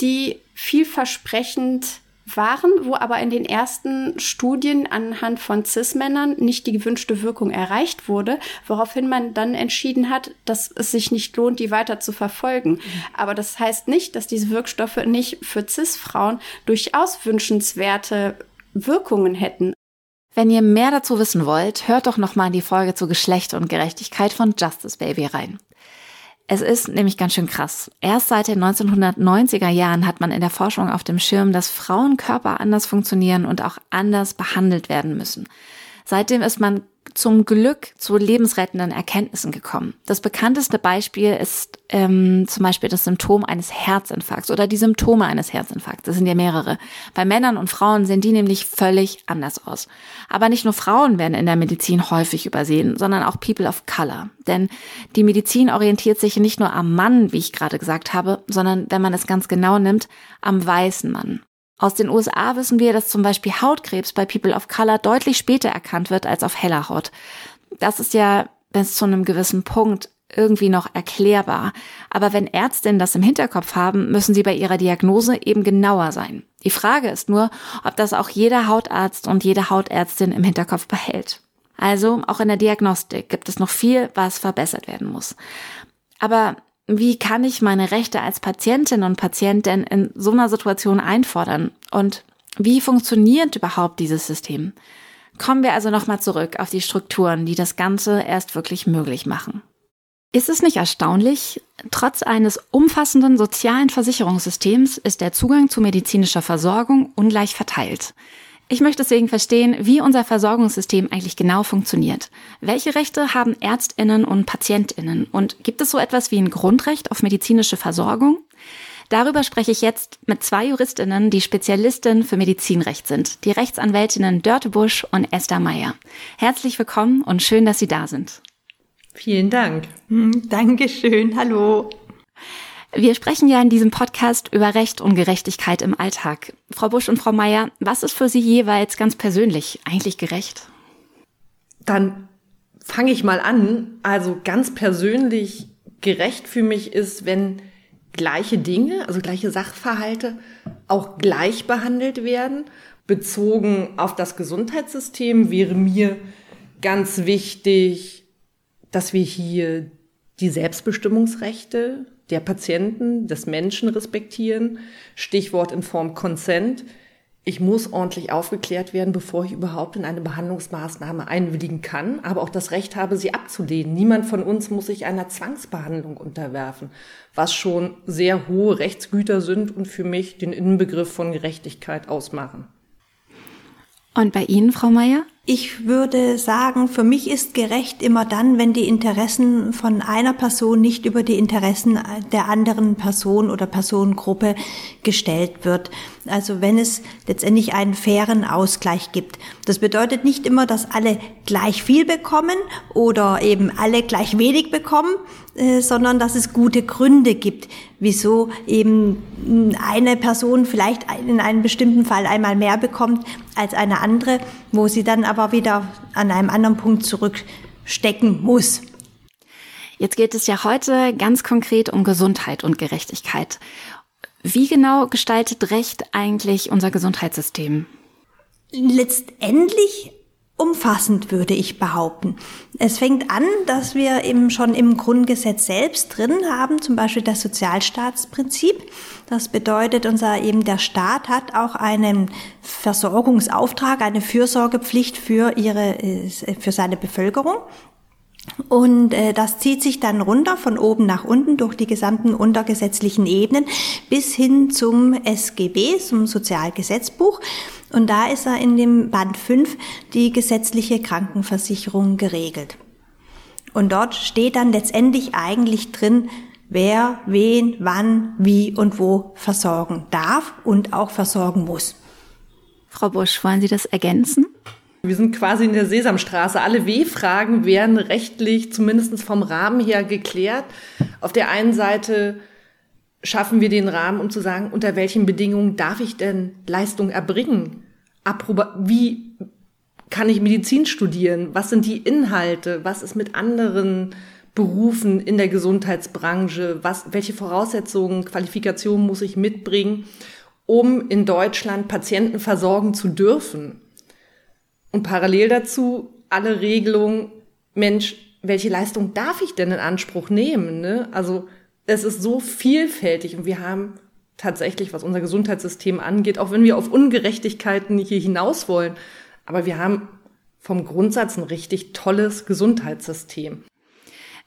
die vielversprechend waren, wo aber in den ersten Studien anhand von CIS-Männern nicht die gewünschte Wirkung erreicht wurde, woraufhin man dann entschieden hat, dass es sich nicht lohnt, die weiter zu verfolgen. Mhm. Aber das heißt nicht, dass diese Wirkstoffe nicht für CIS-Frauen durchaus wünschenswerte Wirkungen hätten. Wenn ihr mehr dazu wissen wollt, hört doch nochmal in die Folge zu Geschlecht und Gerechtigkeit von Justice Baby rein. Es ist nämlich ganz schön krass. Erst seit den 1990er Jahren hat man in der Forschung auf dem Schirm, dass Frauenkörper anders funktionieren und auch anders behandelt werden müssen. Seitdem ist man zum Glück zu lebensrettenden Erkenntnissen gekommen. Das bekannteste Beispiel ist ähm, zum Beispiel das Symptom eines Herzinfarkts oder die Symptome eines Herzinfarkts. Das sind ja mehrere. Bei Männern und Frauen sehen die nämlich völlig anders aus. Aber nicht nur Frauen werden in der Medizin häufig übersehen, sondern auch People of Color. Denn die Medizin orientiert sich nicht nur am Mann, wie ich gerade gesagt habe, sondern, wenn man es ganz genau nimmt, am weißen Mann. Aus den USA wissen wir, dass zum Beispiel Hautkrebs bei People of Color deutlich später erkannt wird als auf heller Haut. Das ist ja bis zu einem gewissen Punkt irgendwie noch erklärbar. Aber wenn Ärztinnen das im Hinterkopf haben, müssen sie bei ihrer Diagnose eben genauer sein. Die Frage ist nur, ob das auch jeder Hautarzt und jede Hautärztin im Hinterkopf behält. Also auch in der Diagnostik gibt es noch viel, was verbessert werden muss. Aber wie kann ich meine Rechte als Patientin und Patient denn in so einer Situation einfordern? Und Wie funktioniert überhaupt dieses System? Kommen wir also nochmal zurück auf die Strukturen, die das Ganze erst wirklich möglich machen. Ist es nicht erstaunlich? Trotz eines umfassenden sozialen Versicherungssystems ist der Zugang zu medizinischer Versorgung ungleich verteilt. Ich möchte deswegen verstehen, wie unser Versorgungssystem eigentlich genau funktioniert. Welche Rechte haben Ärztinnen und Patientinnen? Und gibt es so etwas wie ein Grundrecht auf medizinische Versorgung? Darüber spreche ich jetzt mit zwei Juristinnen, die Spezialistinnen für Medizinrecht sind, die Rechtsanwältinnen Dörte Busch und Esther Meyer. Herzlich willkommen und schön, dass Sie da sind. Vielen Dank. Hm, Dankeschön. Hallo. Wir sprechen ja in diesem Podcast über Recht und Gerechtigkeit im Alltag. Frau Busch und Frau Meyer, was ist für Sie jeweils ganz persönlich eigentlich gerecht? Dann fange ich mal an. Also ganz persönlich gerecht für mich ist, wenn gleiche Dinge, also gleiche Sachverhalte auch gleich behandelt werden. Bezogen auf das Gesundheitssystem wäre mir ganz wichtig, dass wir hier die Selbstbestimmungsrechte der Patienten, des Menschen respektieren. Stichwort in Form Consent ich muss ordentlich aufgeklärt werden, bevor ich überhaupt in eine Behandlungsmaßnahme einwilligen kann, aber auch das Recht habe, sie abzulehnen. Niemand von uns muss sich einer Zwangsbehandlung unterwerfen, was schon sehr hohe Rechtsgüter sind und für mich den Inbegriff von Gerechtigkeit ausmachen. Und bei Ihnen, Frau Meier? Ich würde sagen, für mich ist gerecht immer dann, wenn die Interessen von einer Person nicht über die Interessen der anderen Person oder Personengruppe gestellt wird. Also wenn es letztendlich einen fairen Ausgleich gibt. Das bedeutet nicht immer, dass alle gleich viel bekommen oder eben alle gleich wenig bekommen, äh, sondern dass es gute Gründe gibt, wieso eben eine Person vielleicht in einem bestimmten Fall einmal mehr bekommt als eine andere, wo sie dann aber wieder an einem anderen Punkt zurückstecken muss. Jetzt geht es ja heute ganz konkret um Gesundheit und Gerechtigkeit. Wie genau gestaltet Recht eigentlich unser Gesundheitssystem? Letztendlich umfassend, würde ich behaupten. Es fängt an, dass wir eben schon im Grundgesetz selbst drin haben, zum Beispiel das Sozialstaatsprinzip. Das bedeutet, unser eben der Staat hat auch einen Versorgungsauftrag, eine Fürsorgepflicht für ihre, äh, für seine Bevölkerung. Und äh, das zieht sich dann runter von oben nach unten durch die gesamten untergesetzlichen Ebenen bis hin zum SGB, zum Sozialgesetzbuch. Und da ist er in dem Band 5 die gesetzliche Krankenversicherung geregelt. Und dort steht dann letztendlich eigentlich drin, wer, wen, wann, wie und wo versorgen darf und auch versorgen muss. Frau Busch, wollen Sie das ergänzen? Wir sind quasi in der Sesamstraße. Alle W-Fragen werden rechtlich, zumindest vom Rahmen her, geklärt. Auf der einen Seite schaffen wir den Rahmen, um zu sagen, unter welchen Bedingungen darf ich denn Leistung erbringen? Approba wie kann ich Medizin studieren? Was sind die Inhalte? Was ist mit anderen Berufen in der Gesundheitsbranche? Was, welche Voraussetzungen, Qualifikationen muss ich mitbringen, um in Deutschland Patienten versorgen zu dürfen? Und parallel dazu alle Regelungen, Mensch, welche Leistung darf ich denn in Anspruch nehmen? Ne? Also es ist so vielfältig und wir haben tatsächlich, was unser Gesundheitssystem angeht, auch wenn wir auf Ungerechtigkeiten hier hinaus wollen, aber wir haben vom Grundsatz ein richtig tolles Gesundheitssystem.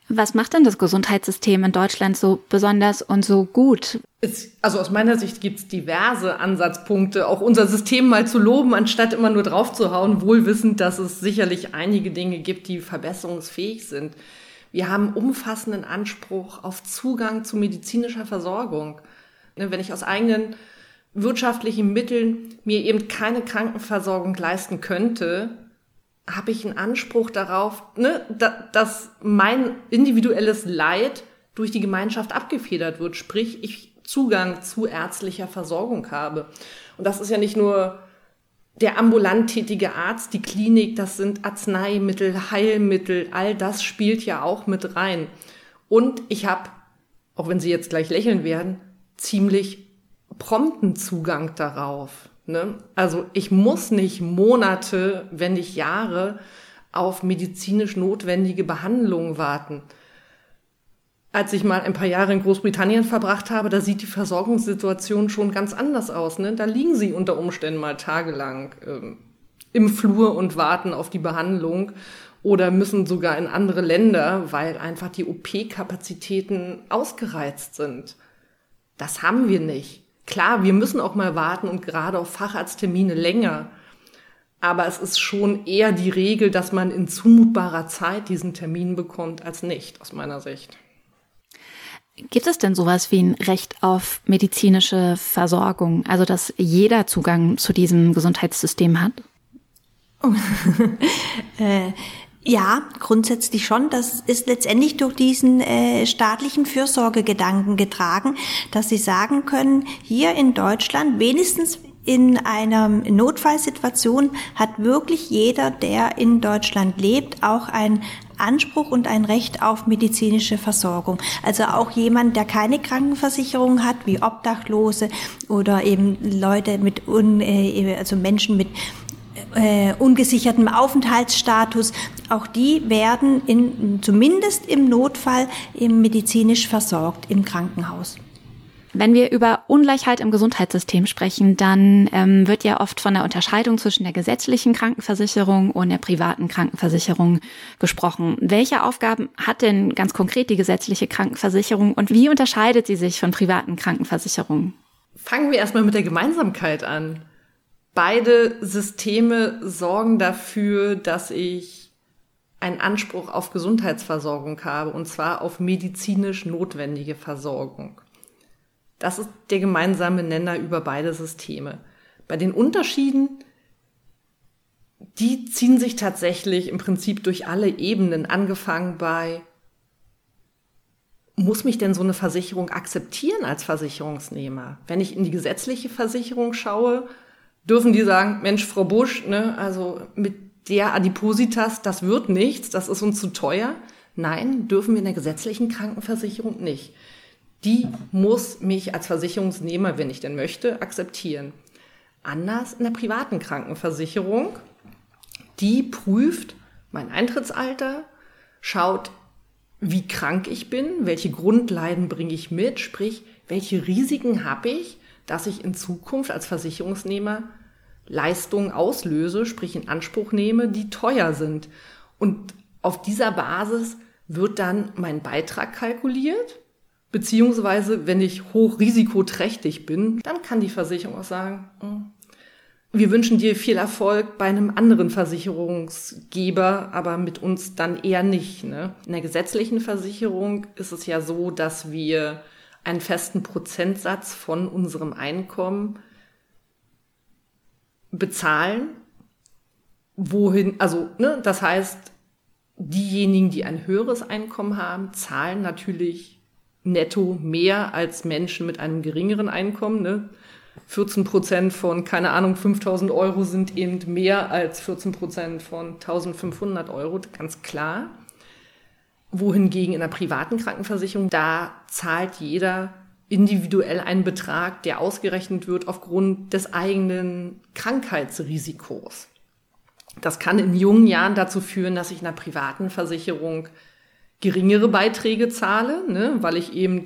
Was macht denn das Gesundheitssystem in Deutschland so besonders und so gut? Es, also aus meiner Sicht gibt es diverse Ansatzpunkte, auch unser System mal zu loben, anstatt immer nur draufzuhauen, wohlwissend, dass es sicherlich einige Dinge gibt, die verbesserungsfähig sind. Wir haben umfassenden Anspruch auf Zugang zu medizinischer Versorgung. Ne, wenn ich aus eigenen wirtschaftlichen Mitteln mir eben keine Krankenversorgung leisten könnte, habe ich einen Anspruch darauf, ne, da, dass mein individuelles Leid durch die Gemeinschaft abgefedert wird, sprich ich Zugang zu ärztlicher Versorgung habe. Und das ist ja nicht nur der ambulant tätige Arzt, die Klinik, das sind Arzneimittel, Heilmittel, all das spielt ja auch mit rein. Und ich habe, auch wenn Sie jetzt gleich lächeln werden, ziemlich prompten Zugang darauf. Ne? Also ich muss nicht Monate, wenn nicht Jahre auf medizinisch notwendige Behandlungen warten. als ich mal ein paar Jahre in Großbritannien verbracht habe, da sieht die Versorgungssituation schon ganz anders aus. Ne? Da liegen sie unter Umständen mal tagelang ähm, im Flur und warten auf die Behandlung oder müssen sogar in andere Länder, weil einfach die OP-Kapazitäten ausgereizt sind. Das haben wir nicht. Klar, wir müssen auch mal warten und gerade auf Facharzttermine länger. Aber es ist schon eher die Regel, dass man in zumutbarer Zeit diesen Termin bekommt, als nicht, aus meiner Sicht. Gibt es denn sowas wie ein Recht auf medizinische Versorgung? Also, dass jeder Zugang zu diesem Gesundheitssystem hat? äh, ja, grundsätzlich schon. Das ist letztendlich durch diesen äh, staatlichen Fürsorgegedanken getragen, dass sie sagen können, hier in Deutschland wenigstens in einer Notfallsituation hat wirklich jeder, der in Deutschland lebt, auch ein Anspruch und ein Recht auf medizinische Versorgung. Also auch jemand, der keine Krankenversicherung hat, wie Obdachlose oder eben Leute mit, un, äh, also Menschen mit äh, ungesichertem Aufenthaltsstatus, auch die werden in, zumindest im Notfall medizinisch versorgt im Krankenhaus. Wenn wir über Ungleichheit im Gesundheitssystem sprechen, dann ähm, wird ja oft von der Unterscheidung zwischen der gesetzlichen Krankenversicherung und der privaten Krankenversicherung gesprochen. Welche Aufgaben hat denn ganz konkret die gesetzliche Krankenversicherung und wie unterscheidet sie sich von privaten Krankenversicherungen? Fangen wir erstmal mit der Gemeinsamkeit an. Beide Systeme sorgen dafür, dass ich einen Anspruch auf Gesundheitsversorgung habe, und zwar auf medizinisch notwendige Versorgung. Das ist der gemeinsame Nenner über beide Systeme. Bei den Unterschieden, die ziehen sich tatsächlich im Prinzip durch alle Ebenen, angefangen bei, muss mich denn so eine Versicherung akzeptieren als Versicherungsnehmer? Wenn ich in die gesetzliche Versicherung schaue, dürfen die sagen, Mensch, Frau Busch, ne, also mit der Adipositas, das wird nichts, das ist uns zu teuer. Nein, dürfen wir in der gesetzlichen Krankenversicherung nicht die muss mich als Versicherungsnehmer, wenn ich denn möchte, akzeptieren. Anders in der privaten Krankenversicherung, die prüft mein Eintrittsalter, schaut, wie krank ich bin, welche Grundleiden bringe ich mit, sprich, welche Risiken habe ich, dass ich in Zukunft als Versicherungsnehmer Leistungen auslöse, sprich in Anspruch nehme, die teuer sind. Und auf dieser Basis wird dann mein Beitrag kalkuliert Beziehungsweise, wenn ich hochrisikoträchtig bin, dann kann die Versicherung auch sagen, hm, wir wünschen dir viel Erfolg bei einem anderen Versicherungsgeber, aber mit uns dann eher nicht. Ne? In der gesetzlichen Versicherung ist es ja so, dass wir einen festen Prozentsatz von unserem Einkommen bezahlen. Wohin, also, ne, das heißt, diejenigen, die ein höheres Einkommen haben, zahlen natürlich netto mehr als Menschen mit einem geringeren Einkommen. Ne? 14 Prozent von, keine Ahnung, 5000 Euro sind eben mehr als 14 Prozent von 1500 Euro, ganz klar. Wohingegen in der privaten Krankenversicherung, da zahlt jeder individuell einen Betrag, der ausgerechnet wird aufgrund des eigenen Krankheitsrisikos. Das kann in jungen Jahren dazu führen, dass ich in einer privaten Versicherung geringere Beiträge zahle, ne, weil ich eben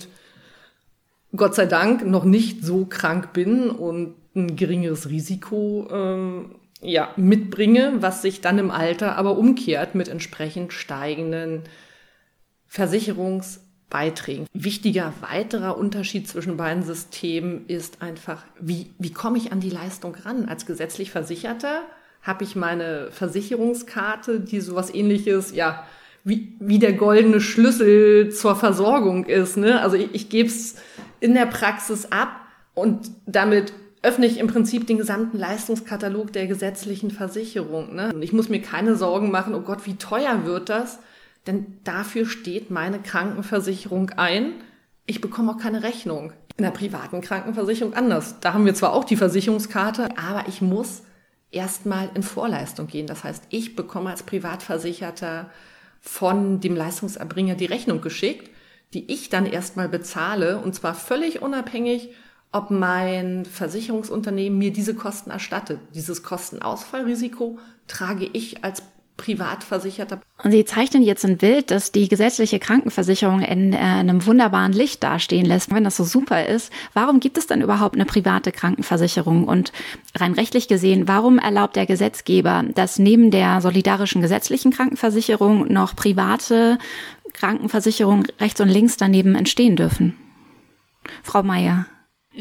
Gott sei Dank noch nicht so krank bin und ein geringeres Risiko ähm, ja, mitbringe, was sich dann im Alter aber umkehrt mit entsprechend steigenden Versicherungsbeiträgen. Wichtiger weiterer Unterschied zwischen beiden Systemen ist einfach, wie, wie komme ich an die Leistung ran? Als gesetzlich Versicherter habe ich meine Versicherungskarte, die sowas ähnliches, ja, wie, wie der goldene Schlüssel zur Versorgung ist. Ne? Also ich, ich gebe es in der Praxis ab und damit öffne ich im Prinzip den gesamten Leistungskatalog der gesetzlichen Versicherung. Ne? Und ich muss mir keine Sorgen machen, oh Gott, wie teuer wird das? Denn dafür steht meine Krankenversicherung ein. Ich bekomme auch keine Rechnung. In der privaten Krankenversicherung anders. Da haben wir zwar auch die Versicherungskarte, aber ich muss erstmal in Vorleistung gehen. Das heißt, ich bekomme als Privatversicherter von dem Leistungserbringer die Rechnung geschickt, die ich dann erstmal bezahle und zwar völlig unabhängig, ob mein Versicherungsunternehmen mir diese Kosten erstattet. Dieses Kostenausfallrisiko trage ich als Privatversicherter. Und Sie zeichnen jetzt ein Bild, das die gesetzliche Krankenversicherung in äh, einem wunderbaren Licht dastehen lässt. Wenn das so super ist, warum gibt es dann überhaupt eine private Krankenversicherung? Und rein rechtlich gesehen, warum erlaubt der Gesetzgeber, dass neben der solidarischen gesetzlichen Krankenversicherung noch private Krankenversicherungen rechts und links daneben entstehen dürfen? Frau Meier.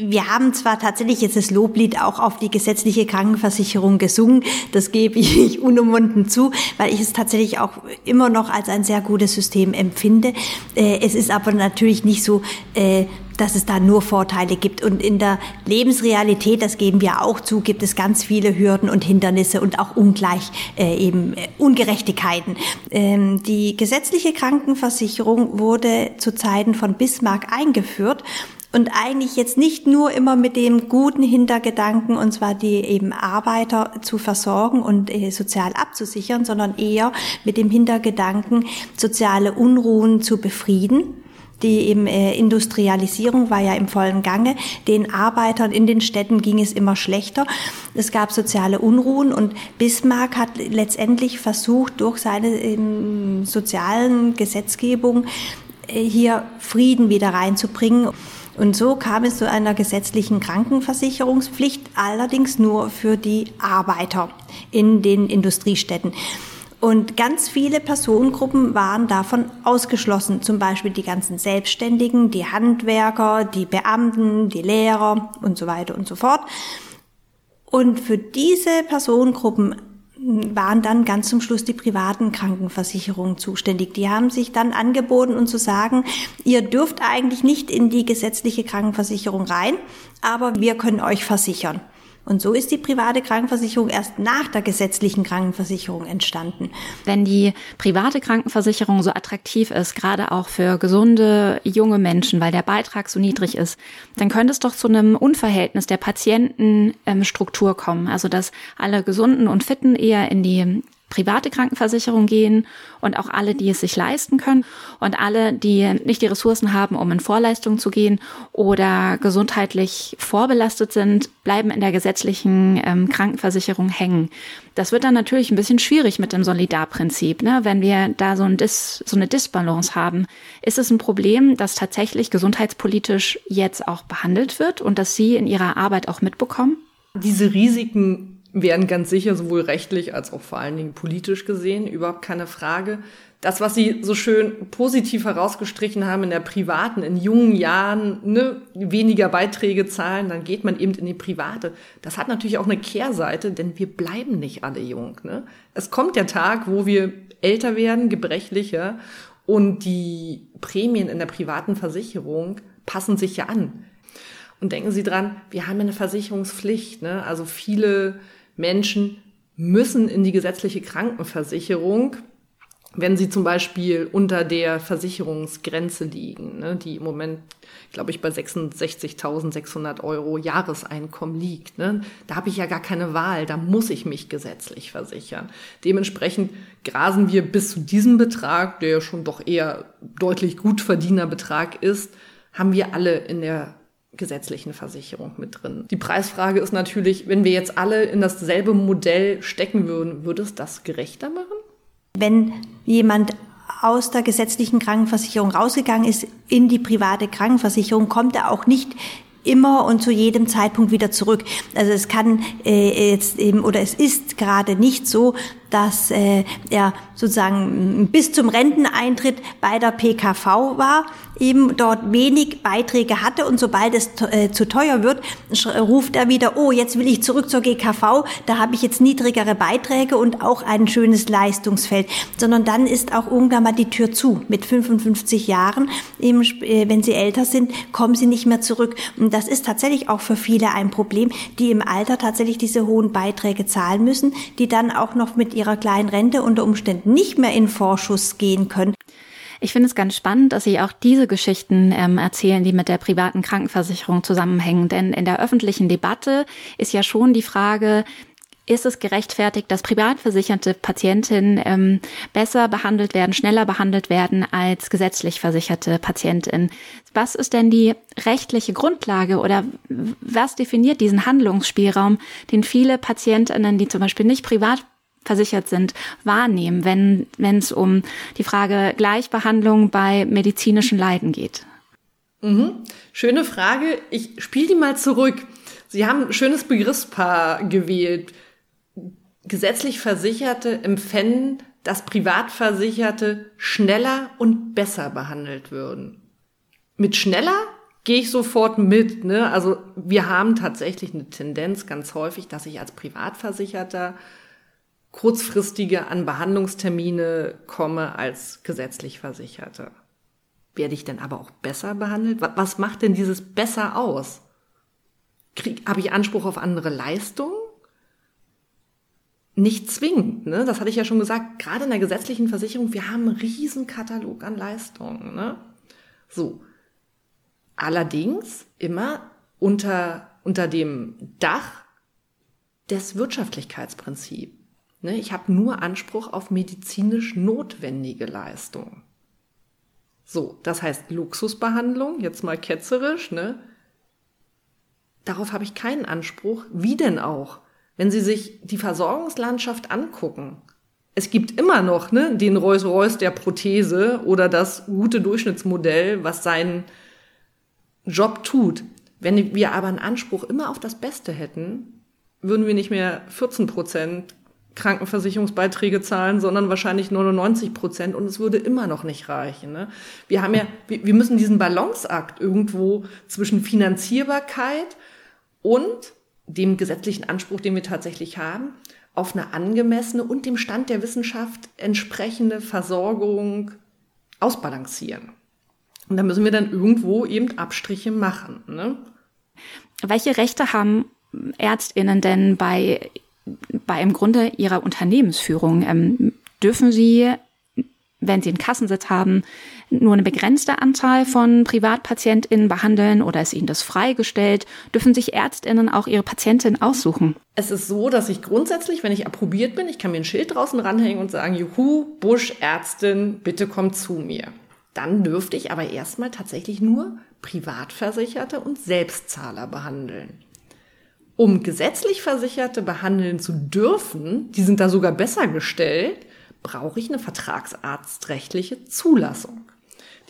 Wir haben zwar tatsächlich jetzt das Loblied auch auf die gesetzliche Krankenversicherung gesungen, das gebe ich unumwunden zu, weil ich es tatsächlich auch immer noch als ein sehr gutes System empfinde. Äh, es ist aber natürlich nicht so, äh, dass es da nur Vorteile gibt. Und in der Lebensrealität, das geben wir auch zu, gibt es ganz viele Hürden und Hindernisse und auch ungleich äh, eben Ungerechtigkeiten. Ähm, die gesetzliche Krankenversicherung wurde zu Zeiten von Bismarck eingeführt und eigentlich jetzt nicht nur immer mit dem guten Hintergedanken, und zwar die eben Arbeiter zu versorgen und äh, sozial abzusichern, sondern eher mit dem Hintergedanken, soziale Unruhen zu befrieden. Die eben äh, Industrialisierung war ja im vollen Gange. Den Arbeitern in den Städten ging es immer schlechter. Es gab soziale Unruhen und Bismarck hat letztendlich versucht, durch seine ähm, sozialen Gesetzgebung äh, hier Frieden wieder reinzubringen. Und so kam es zu einer gesetzlichen Krankenversicherungspflicht, allerdings nur für die Arbeiter in den Industriestädten. Und ganz viele Personengruppen waren davon ausgeschlossen, zum Beispiel die ganzen Selbstständigen, die Handwerker, die Beamten, die Lehrer und so weiter und so fort. Und für diese Personengruppen waren dann ganz zum Schluss die privaten Krankenversicherungen zuständig. Die haben sich dann angeboten, und zu sagen, ihr dürft eigentlich nicht in die gesetzliche Krankenversicherung rein, aber wir können euch versichern. Und so ist die private Krankenversicherung erst nach der gesetzlichen Krankenversicherung entstanden. Wenn die private Krankenversicherung so attraktiv ist, gerade auch für gesunde junge Menschen, weil der Beitrag so niedrig ist, dann könnte es doch zu einem Unverhältnis der Patientenstruktur kommen. Also dass alle Gesunden und Fitten eher in die private Krankenversicherung gehen und auch alle, die es sich leisten können und alle, die nicht die Ressourcen haben, um in Vorleistung zu gehen oder gesundheitlich vorbelastet sind, bleiben in der gesetzlichen ähm, Krankenversicherung hängen. Das wird dann natürlich ein bisschen schwierig mit dem Solidarprinzip, ne? wenn wir da so, ein Dis, so eine Disbalance haben. Ist es ein Problem, das tatsächlich gesundheitspolitisch jetzt auch behandelt wird und dass Sie in Ihrer Arbeit auch mitbekommen? Diese Risiken werden ganz sicher sowohl rechtlich als auch vor allen Dingen politisch gesehen, überhaupt keine Frage. Das, was Sie so schön positiv herausgestrichen haben in der privaten, in jungen Jahren, ne, weniger Beiträge zahlen, dann geht man eben in die private. Das hat natürlich auch eine Kehrseite, denn wir bleiben nicht alle jung. Ne? Es kommt der Tag, wo wir älter werden, gebrechlicher und die Prämien in der privaten Versicherung passen sich ja an. Und denken Sie dran, wir haben eine Versicherungspflicht. Ne? Also viele Menschen müssen in die gesetzliche Krankenversicherung, wenn sie zum Beispiel unter der Versicherungsgrenze liegen, ne, die im Moment, glaube ich, bei 66.600 Euro Jahreseinkommen liegt. Ne, da habe ich ja gar keine Wahl, da muss ich mich gesetzlich versichern. Dementsprechend grasen wir bis zu diesem Betrag, der schon doch eher deutlich gut verdiener Betrag ist, haben wir alle in der gesetzlichen Versicherung mit drin. Die Preisfrage ist natürlich, wenn wir jetzt alle in dasselbe Modell stecken würden, würde es das gerechter machen? Wenn jemand aus der gesetzlichen Krankenversicherung rausgegangen ist in die private Krankenversicherung, kommt er auch nicht immer und zu jedem Zeitpunkt wieder zurück. Also es kann äh, jetzt eben oder es ist gerade nicht so, dass äh, er sozusagen bis zum Renteneintritt bei der PKV war, eben dort wenig Beiträge hatte und sobald es äh, zu teuer wird, ruft er wieder, oh, jetzt will ich zurück zur GKV, da habe ich jetzt niedrigere Beiträge und auch ein schönes Leistungsfeld, sondern dann ist auch irgendwann mal die Tür zu. Mit 55 Jahren, eben, äh, wenn sie älter sind, kommen sie nicht mehr zurück. Und das ist tatsächlich auch für viele ein Problem, die im Alter tatsächlich diese hohen Beiträge zahlen müssen, die dann auch noch mit ihrer kleinen Rente unter Umständen nicht mehr in Vorschuss gehen können. Ich finde es ganz spannend, dass Sie auch diese Geschichten ähm, erzählen, die mit der privaten Krankenversicherung zusammenhängen. Denn in der öffentlichen Debatte ist ja schon die Frage, ist es gerechtfertigt, dass privat versicherte Patientinnen ähm, besser behandelt werden, schneller behandelt werden als gesetzlich versicherte Patientinnen? Was ist denn die rechtliche Grundlage oder was definiert diesen Handlungsspielraum, den viele Patientinnen, die zum Beispiel nicht privat versichert sind, wahrnehmen, wenn wenn es um die Frage Gleichbehandlung bei medizinischen Leiden geht? Mhm. Schöne Frage. Ich spiele die mal zurück. Sie haben ein schönes Begriffspaar gewählt. Gesetzlich Versicherte empfänden, dass Privatversicherte schneller und besser behandelt würden. Mit schneller gehe ich sofort mit. Ne? Also wir haben tatsächlich eine Tendenz ganz häufig, dass ich als Privatversicherter kurzfristiger an Behandlungstermine komme als gesetzlich Versicherte. Werde ich denn aber auch besser behandelt? Was macht denn dieses besser aus? Habe ich Anspruch auf andere Leistungen? Nicht zwingend, ne? Das hatte ich ja schon gesagt. Gerade in der gesetzlichen Versicherung, wir haben einen riesen Katalog an Leistungen, ne? So. Allerdings immer unter, unter dem Dach des Wirtschaftlichkeitsprinzips. Ne, ich habe nur Anspruch auf medizinisch notwendige Leistung. So, das heißt Luxusbehandlung, jetzt mal ketzerisch, ne? Darauf habe ich keinen Anspruch. Wie denn auch? Wenn Sie sich die Versorgungslandschaft angucken, es gibt immer noch ne, den Rolls-Royce der Prothese oder das gute Durchschnittsmodell, was seinen Job tut. Wenn wir aber einen Anspruch immer auf das Beste hätten, würden wir nicht mehr 14 Prozent Krankenversicherungsbeiträge zahlen, sondern wahrscheinlich 99 Prozent und es würde immer noch nicht reichen. Ne? Wir haben ja, wir, müssen diesen Balanceakt irgendwo zwischen Finanzierbarkeit und dem gesetzlichen Anspruch, den wir tatsächlich haben, auf eine angemessene und dem Stand der Wissenschaft entsprechende Versorgung ausbalancieren. Und da müssen wir dann irgendwo eben Abstriche machen. Ne? Welche Rechte haben Ärztinnen denn bei bei im Grunde ihrer Unternehmensführung ähm, dürfen sie, wenn sie einen Kassensitz haben, nur eine begrenzte Anzahl von PrivatpatientInnen behandeln oder ist ihnen das freigestellt? Dürfen sich ÄrztInnen auch ihre Patientin aussuchen? Es ist so, dass ich grundsätzlich, wenn ich approbiert bin, ich kann mir ein Schild draußen ranhängen und sagen, Juhu, Busch, Ärztin, bitte komm zu mir. Dann dürfte ich aber erstmal tatsächlich nur Privatversicherte und Selbstzahler behandeln um gesetzlich Versicherte behandeln zu dürfen, die sind da sogar besser gestellt, brauche ich eine vertragsarztrechtliche Zulassung,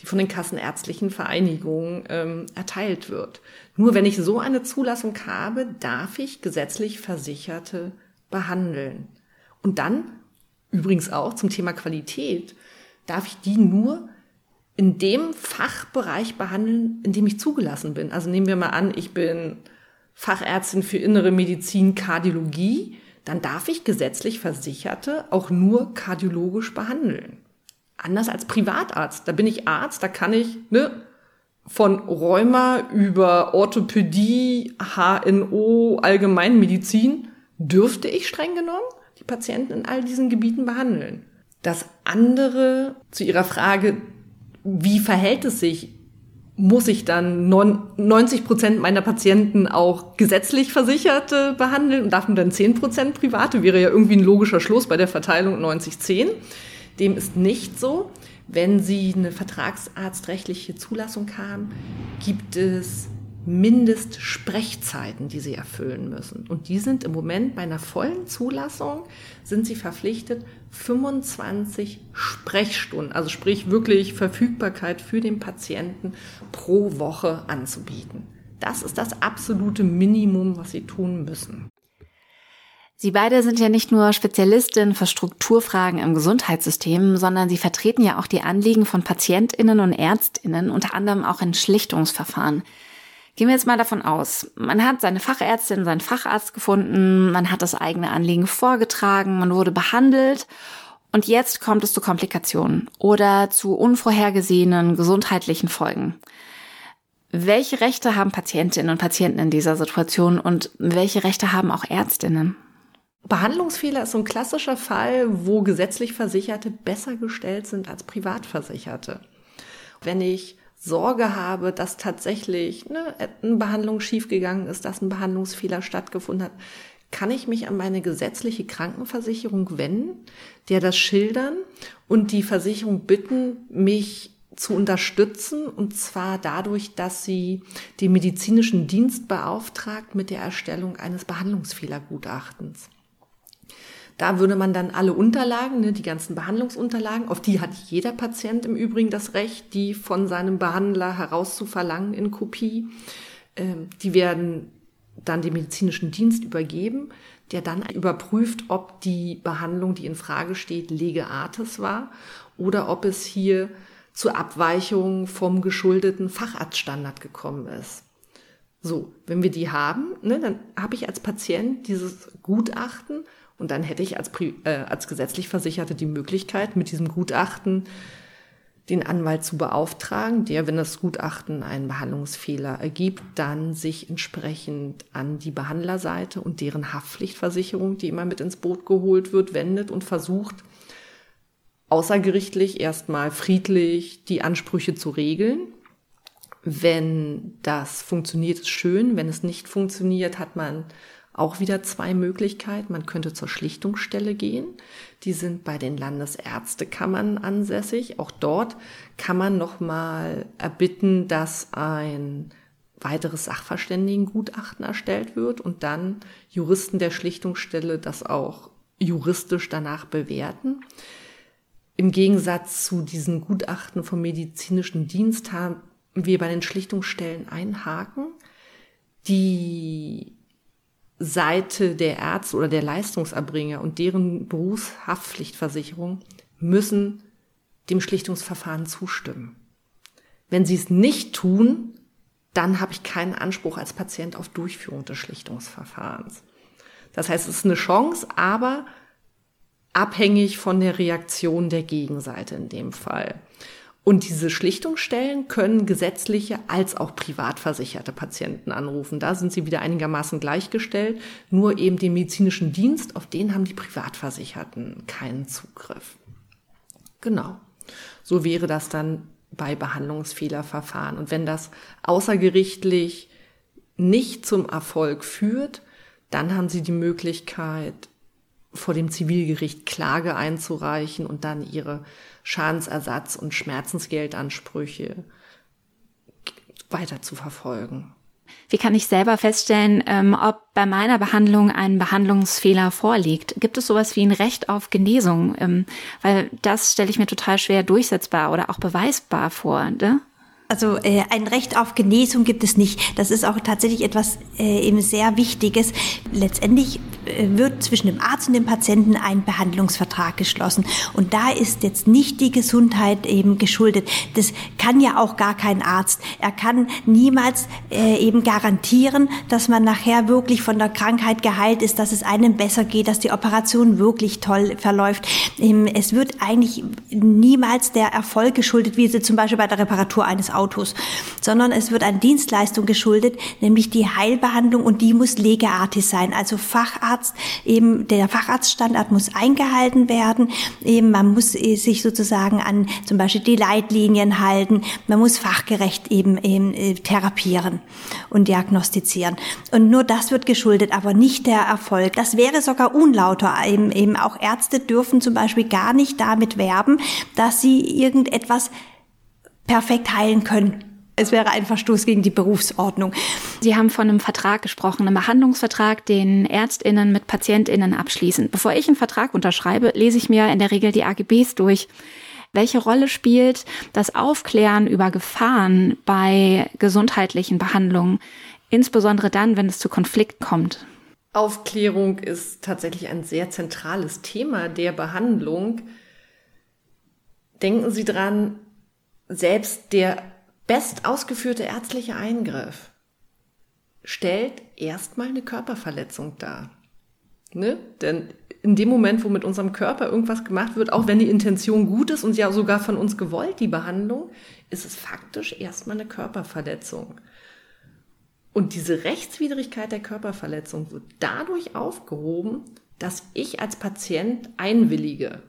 die von den kassenärztlichen Vereinigungen ähm, erteilt wird. Nur wenn ich so eine Zulassung habe, darf ich gesetzlich Versicherte behandeln. Und dann, übrigens auch zum Thema Qualität, darf ich die nur in dem Fachbereich behandeln, in dem ich zugelassen bin. Also nehmen wir mal an, ich bin Fachärztin für innere Medizin, Kardiologie, dann darf ich gesetzlich Versicherte auch nur kardiologisch behandeln. Anders als Privatarzt. Da bin ich Arzt, da kann ich ne, von Rheuma über Orthopädie, HNO, Allgemeinmedizin, dürfte ich streng genommen die Patienten in all diesen Gebieten behandeln. Das andere zu Ihrer Frage, wie verhält es sich muss ich dann 90 Prozent meiner Patienten auch gesetzlich Versicherte behandeln und darf nur dann 10 Prozent private, wäre ja irgendwie ein logischer Schluss bei der Verteilung 90-10. Dem ist nicht so. Wenn Sie eine vertragsarztrechtliche Zulassung haben, gibt es Mindestsprechzeiten, die sie erfüllen müssen. Und die sind im Moment bei einer vollen Zulassung, sind sie verpflichtet, 25 Sprechstunden, also sprich wirklich Verfügbarkeit für den Patienten pro Woche anzubieten. Das ist das absolute Minimum, was sie tun müssen. Sie beide sind ja nicht nur Spezialistin für Strukturfragen im Gesundheitssystem, sondern Sie vertreten ja auch die Anliegen von Patientinnen und Ärztinnen, unter anderem auch in Schlichtungsverfahren. Gehen wir jetzt mal davon aus, man hat seine Fachärztin, seinen Facharzt gefunden, man hat das eigene Anliegen vorgetragen, man wurde behandelt und jetzt kommt es zu Komplikationen oder zu unvorhergesehenen gesundheitlichen Folgen. Welche Rechte haben Patientinnen und Patienten in dieser Situation und welche Rechte haben auch Ärztinnen? Behandlungsfehler ist so ein klassischer Fall, wo gesetzlich Versicherte besser gestellt sind als Privatversicherte. Wenn ich Sorge habe, dass tatsächlich ne, eine Behandlung schiefgegangen ist, dass ein Behandlungsfehler stattgefunden hat, kann ich mich an meine gesetzliche Krankenversicherung wenden, der das schildern und die Versicherung bitten, mich zu unterstützen und zwar dadurch, dass sie den medizinischen Dienst beauftragt mit der Erstellung eines Behandlungsfehlergutachtens. Da würde man dann alle Unterlagen, ne, die ganzen Behandlungsunterlagen, auf die hat jeder Patient im Übrigen das Recht, die von seinem Behandler herauszuverlangen in Kopie. Ähm, die werden dann dem medizinischen Dienst übergeben, der dann überprüft, ob die Behandlung, die in Frage steht, lege artis war oder ob es hier zu Abweichungen vom geschuldeten Facharztstandard gekommen ist. So, wenn wir die haben, ne, dann habe ich als Patient dieses Gutachten und dann hätte ich als, äh, als gesetzlich Versicherte die Möglichkeit, mit diesem Gutachten den Anwalt zu beauftragen, der, wenn das Gutachten einen Behandlungsfehler ergibt, dann sich entsprechend an die Behandlerseite und deren Haftpflichtversicherung, die immer mit ins Boot geholt wird, wendet und versucht, außergerichtlich erstmal friedlich die Ansprüche zu regeln. Wenn das funktioniert, ist schön. Wenn es nicht funktioniert, hat man auch wieder zwei Möglichkeiten. Man könnte zur Schlichtungsstelle gehen. Die sind bei den Landesärztekammern ansässig. Auch dort kann man nochmal erbitten, dass ein weiteres Sachverständigengutachten erstellt wird und dann Juristen der Schlichtungsstelle das auch juristisch danach bewerten. Im Gegensatz zu diesen Gutachten vom medizinischen Dienst haben wir bei den Schlichtungsstellen einen Haken. Die Seite der Ärzte oder der Leistungserbringer und deren Berufshaftpflichtversicherung müssen dem Schlichtungsverfahren zustimmen. Wenn sie es nicht tun, dann habe ich keinen Anspruch als Patient auf Durchführung des Schlichtungsverfahrens. Das heißt, es ist eine Chance, aber abhängig von der Reaktion der Gegenseite in dem Fall. Und diese Schlichtungsstellen können gesetzliche als auch privat versicherte Patienten anrufen. Da sind sie wieder einigermaßen gleichgestellt. Nur eben den medizinischen Dienst, auf den haben die Privatversicherten keinen Zugriff. Genau. So wäre das dann bei Behandlungsfehlerverfahren. Und wenn das außergerichtlich nicht zum Erfolg führt, dann haben Sie die Möglichkeit, vor dem Zivilgericht Klage einzureichen und dann ihre Schadensersatz- und Schmerzensgeldansprüche weiter zu verfolgen. Wie kann ich selber feststellen, ähm, ob bei meiner Behandlung ein Behandlungsfehler vorliegt? Gibt es sowas wie ein Recht auf Genesung? Ähm, weil das stelle ich mir total schwer durchsetzbar oder auch beweisbar vor. Ne? Also äh, ein Recht auf Genesung gibt es nicht. Das ist auch tatsächlich etwas äh, eben sehr Wichtiges. Letztendlich äh, wird zwischen dem Arzt und dem Patienten ein Behandlungsvertrag geschlossen. Und da ist jetzt nicht die Gesundheit eben geschuldet. Das kann ja auch gar kein Arzt. Er kann niemals äh, eben garantieren, dass man nachher wirklich von der Krankheit geheilt ist, dass es einem besser geht, dass die Operation wirklich toll verläuft. Ähm, es wird eigentlich niemals der Erfolg geschuldet, wie sie zum Beispiel bei der Reparatur eines Autos, sondern es wird an Dienstleistung geschuldet, nämlich die Heilbehandlung und die muss legeartig sein. Also Facharzt, eben der Facharztstandard muss eingehalten werden. Eben man muss äh, sich sozusagen an zum Beispiel die Leitlinien halten. Man muss fachgerecht eben, eben äh, therapieren und diagnostizieren. Und nur das wird geschuldet, aber nicht der Erfolg. Das wäre sogar unlauter. Eben, eben auch Ärzte dürfen zum Beispiel gar nicht damit werben, dass sie irgendetwas perfekt heilen können. Es wäre ein Verstoß gegen die Berufsordnung. Sie haben von einem Vertrag gesprochen, einem Behandlungsvertrag, den Ärztinnen mit Patientinnen abschließen. Bevor ich einen Vertrag unterschreibe, lese ich mir in der Regel die AGBs durch. Welche Rolle spielt das Aufklären über Gefahren bei gesundheitlichen Behandlungen, insbesondere dann, wenn es zu Konflikt kommt? Aufklärung ist tatsächlich ein sehr zentrales Thema der Behandlung. Denken Sie dran, selbst der best ausgeführte ärztliche Eingriff stellt erstmal eine Körperverletzung dar. Ne? Denn in dem Moment, wo mit unserem Körper irgendwas gemacht wird, auch wenn die Intention gut ist und ja sogar von uns gewollt, die Behandlung, ist es faktisch erstmal eine Körperverletzung. Und diese Rechtswidrigkeit der Körperverletzung wird dadurch aufgehoben, dass ich als Patient einwillige.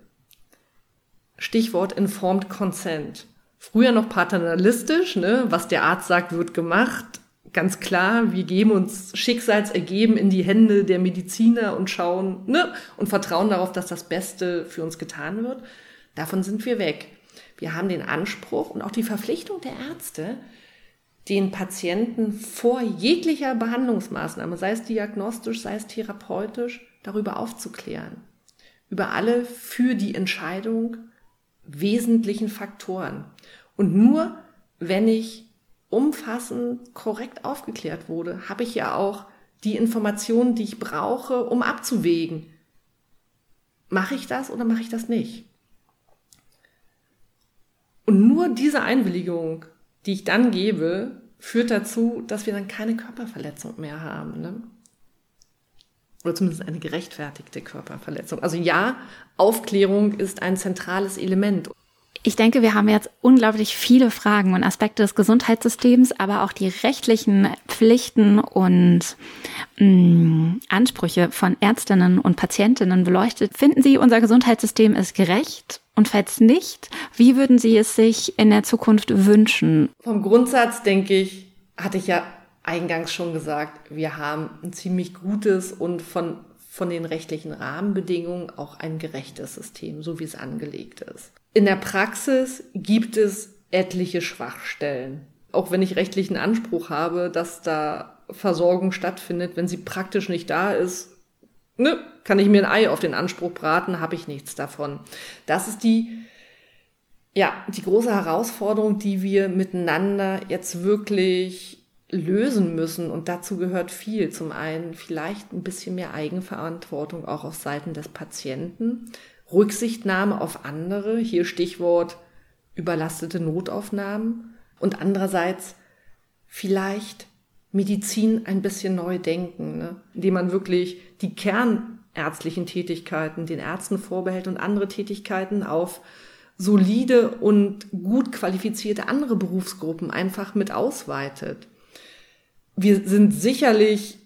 Stichwort Informed Consent. Früher noch paternalistisch, ne? was der Arzt sagt, wird gemacht. Ganz klar, wir geben uns Schicksalsergeben in die Hände der Mediziner und schauen ne? und vertrauen darauf, dass das Beste für uns getan wird. Davon sind wir weg. Wir haben den Anspruch und auch die Verpflichtung der Ärzte, den Patienten vor jeglicher Behandlungsmaßnahme, sei es diagnostisch, sei es therapeutisch, darüber aufzuklären. über alle für die Entscheidung wesentlichen Faktoren. Und nur wenn ich umfassend korrekt aufgeklärt wurde, habe ich ja auch die Informationen, die ich brauche, um abzuwägen. Mache ich das oder mache ich das nicht? Und nur diese Einwilligung, die ich dann gebe, führt dazu, dass wir dann keine Körperverletzung mehr haben. Ne? Oder zumindest eine gerechtfertigte Körperverletzung. Also ja, Aufklärung ist ein zentrales Element. Ich denke, wir haben jetzt unglaublich viele Fragen und Aspekte des Gesundheitssystems, aber auch die rechtlichen Pflichten und mh, mm, Ansprüche von Ärztinnen und Patientinnen beleuchtet. Finden Sie, unser Gesundheitssystem ist gerecht? Und falls nicht, wie würden Sie es sich in der Zukunft wünschen? Vom Grundsatz denke ich, hatte ich ja eingangs schon gesagt, wir haben ein ziemlich gutes und von, von den rechtlichen Rahmenbedingungen auch ein gerechtes System, so wie es angelegt ist. In der Praxis gibt es etliche Schwachstellen. Auch wenn ich rechtlichen Anspruch habe, dass da Versorgung stattfindet, wenn sie praktisch nicht da ist, ne, kann ich mir ein Ei auf den Anspruch braten, habe ich nichts davon. Das ist die, ja, die große Herausforderung, die wir miteinander jetzt wirklich lösen müssen. Und dazu gehört viel. Zum einen vielleicht ein bisschen mehr Eigenverantwortung auch auf Seiten des Patienten. Rücksichtnahme auf andere, hier Stichwort überlastete Notaufnahmen und andererseits vielleicht Medizin ein bisschen neu denken, ne? indem man wirklich die kernärztlichen Tätigkeiten den Ärzten vorbehält und andere Tätigkeiten auf solide und gut qualifizierte andere Berufsgruppen einfach mit ausweitet. Wir sind sicherlich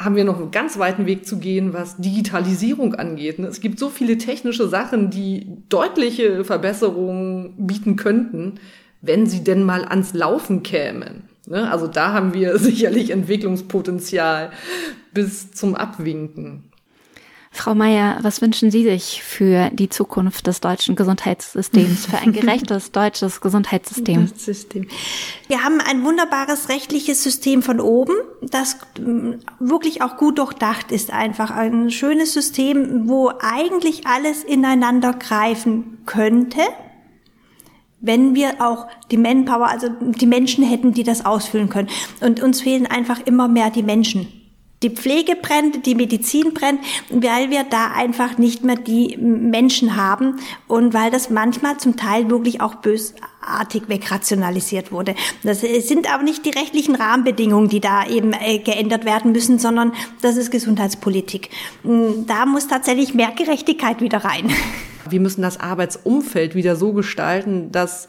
haben wir noch einen ganz weiten Weg zu gehen, was Digitalisierung angeht. Ne? Es gibt so viele technische Sachen, die deutliche Verbesserungen bieten könnten, wenn sie denn mal ans Laufen kämen. Ne? Also da haben wir sicherlich Entwicklungspotenzial bis zum Abwinken. Frau Mayer, was wünschen Sie sich für die Zukunft des deutschen Gesundheitssystems, für ein gerechtes deutsches Gesundheitssystem? System. Wir haben ein wunderbares rechtliches System von oben, das mm, wirklich auch gut durchdacht ist, einfach ein schönes System, wo eigentlich alles ineinander greifen könnte wenn wir auch die Manpower, also die Menschen hätten, die das ausfüllen können. Und uns fehlen einfach immer mehr die Menschen die Pflege brennt, die Medizin brennt, weil wir da einfach nicht mehr die Menschen haben und weil das manchmal zum Teil wirklich auch bösartig wegrationalisiert wurde. Das sind aber nicht die rechtlichen Rahmenbedingungen, die da eben äh, geändert werden müssen, sondern das ist Gesundheitspolitik. Da muss tatsächlich mehr Gerechtigkeit wieder rein. Wir müssen das Arbeitsumfeld wieder so gestalten, dass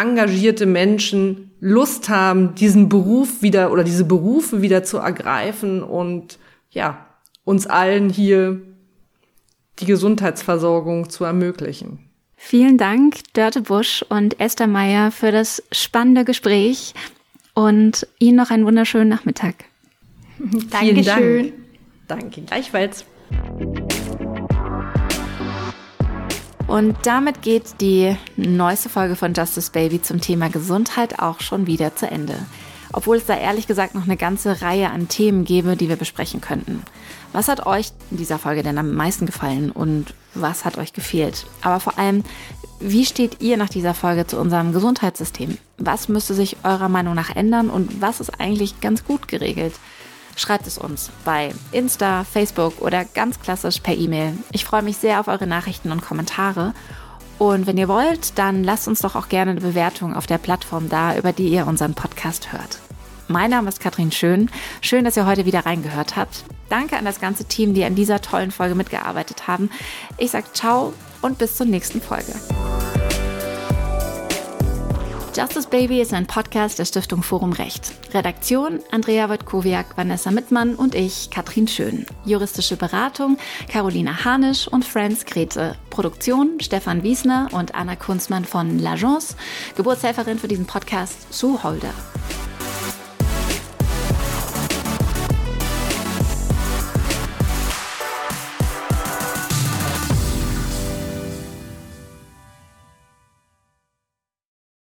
engagierte Menschen Lust haben, diesen Beruf wieder oder diese Berufe wieder zu ergreifen und ja, uns allen hier die Gesundheitsversorgung zu ermöglichen. Vielen Dank, Dörte Busch und Esther Meyer, für das spannende Gespräch und Ihnen noch einen wunderschönen Nachmittag. Dankeschön. Dank. Danke, gleichfalls. Und damit geht die neueste Folge von Justice Baby zum Thema Gesundheit auch schon wieder zu Ende. Obwohl es da ehrlich gesagt noch eine ganze Reihe an Themen gäbe, die wir besprechen könnten. Was hat euch in dieser Folge denn am meisten gefallen und was hat euch gefehlt? Aber vor allem, wie steht ihr nach dieser Folge zu unserem Gesundheitssystem? Was müsste sich eurer Meinung nach ändern und was ist eigentlich ganz gut geregelt? Schreibt es uns bei Insta, Facebook oder ganz klassisch per E-Mail. Ich freue mich sehr auf eure Nachrichten und Kommentare. Und wenn ihr wollt, dann lasst uns doch auch gerne eine Bewertung auf der Plattform da, über die ihr unseren Podcast hört. Mein Name ist Katrin Schön. Schön, dass ihr heute wieder reingehört habt. Danke an das ganze Team, die an dieser tollen Folge mitgearbeitet haben. Ich sage ciao und bis zur nächsten Folge. Justice Baby ist ein Podcast der Stiftung Forum Recht. Redaktion Andrea Wojtkowiak, Vanessa Mittmann und ich, Katrin Schön. Juristische Beratung Carolina Hanisch und Franz Grete. Produktion Stefan Wiesner und Anna Kunzmann von L'Agence. Geburtshelferin für diesen Podcast Sue Holder.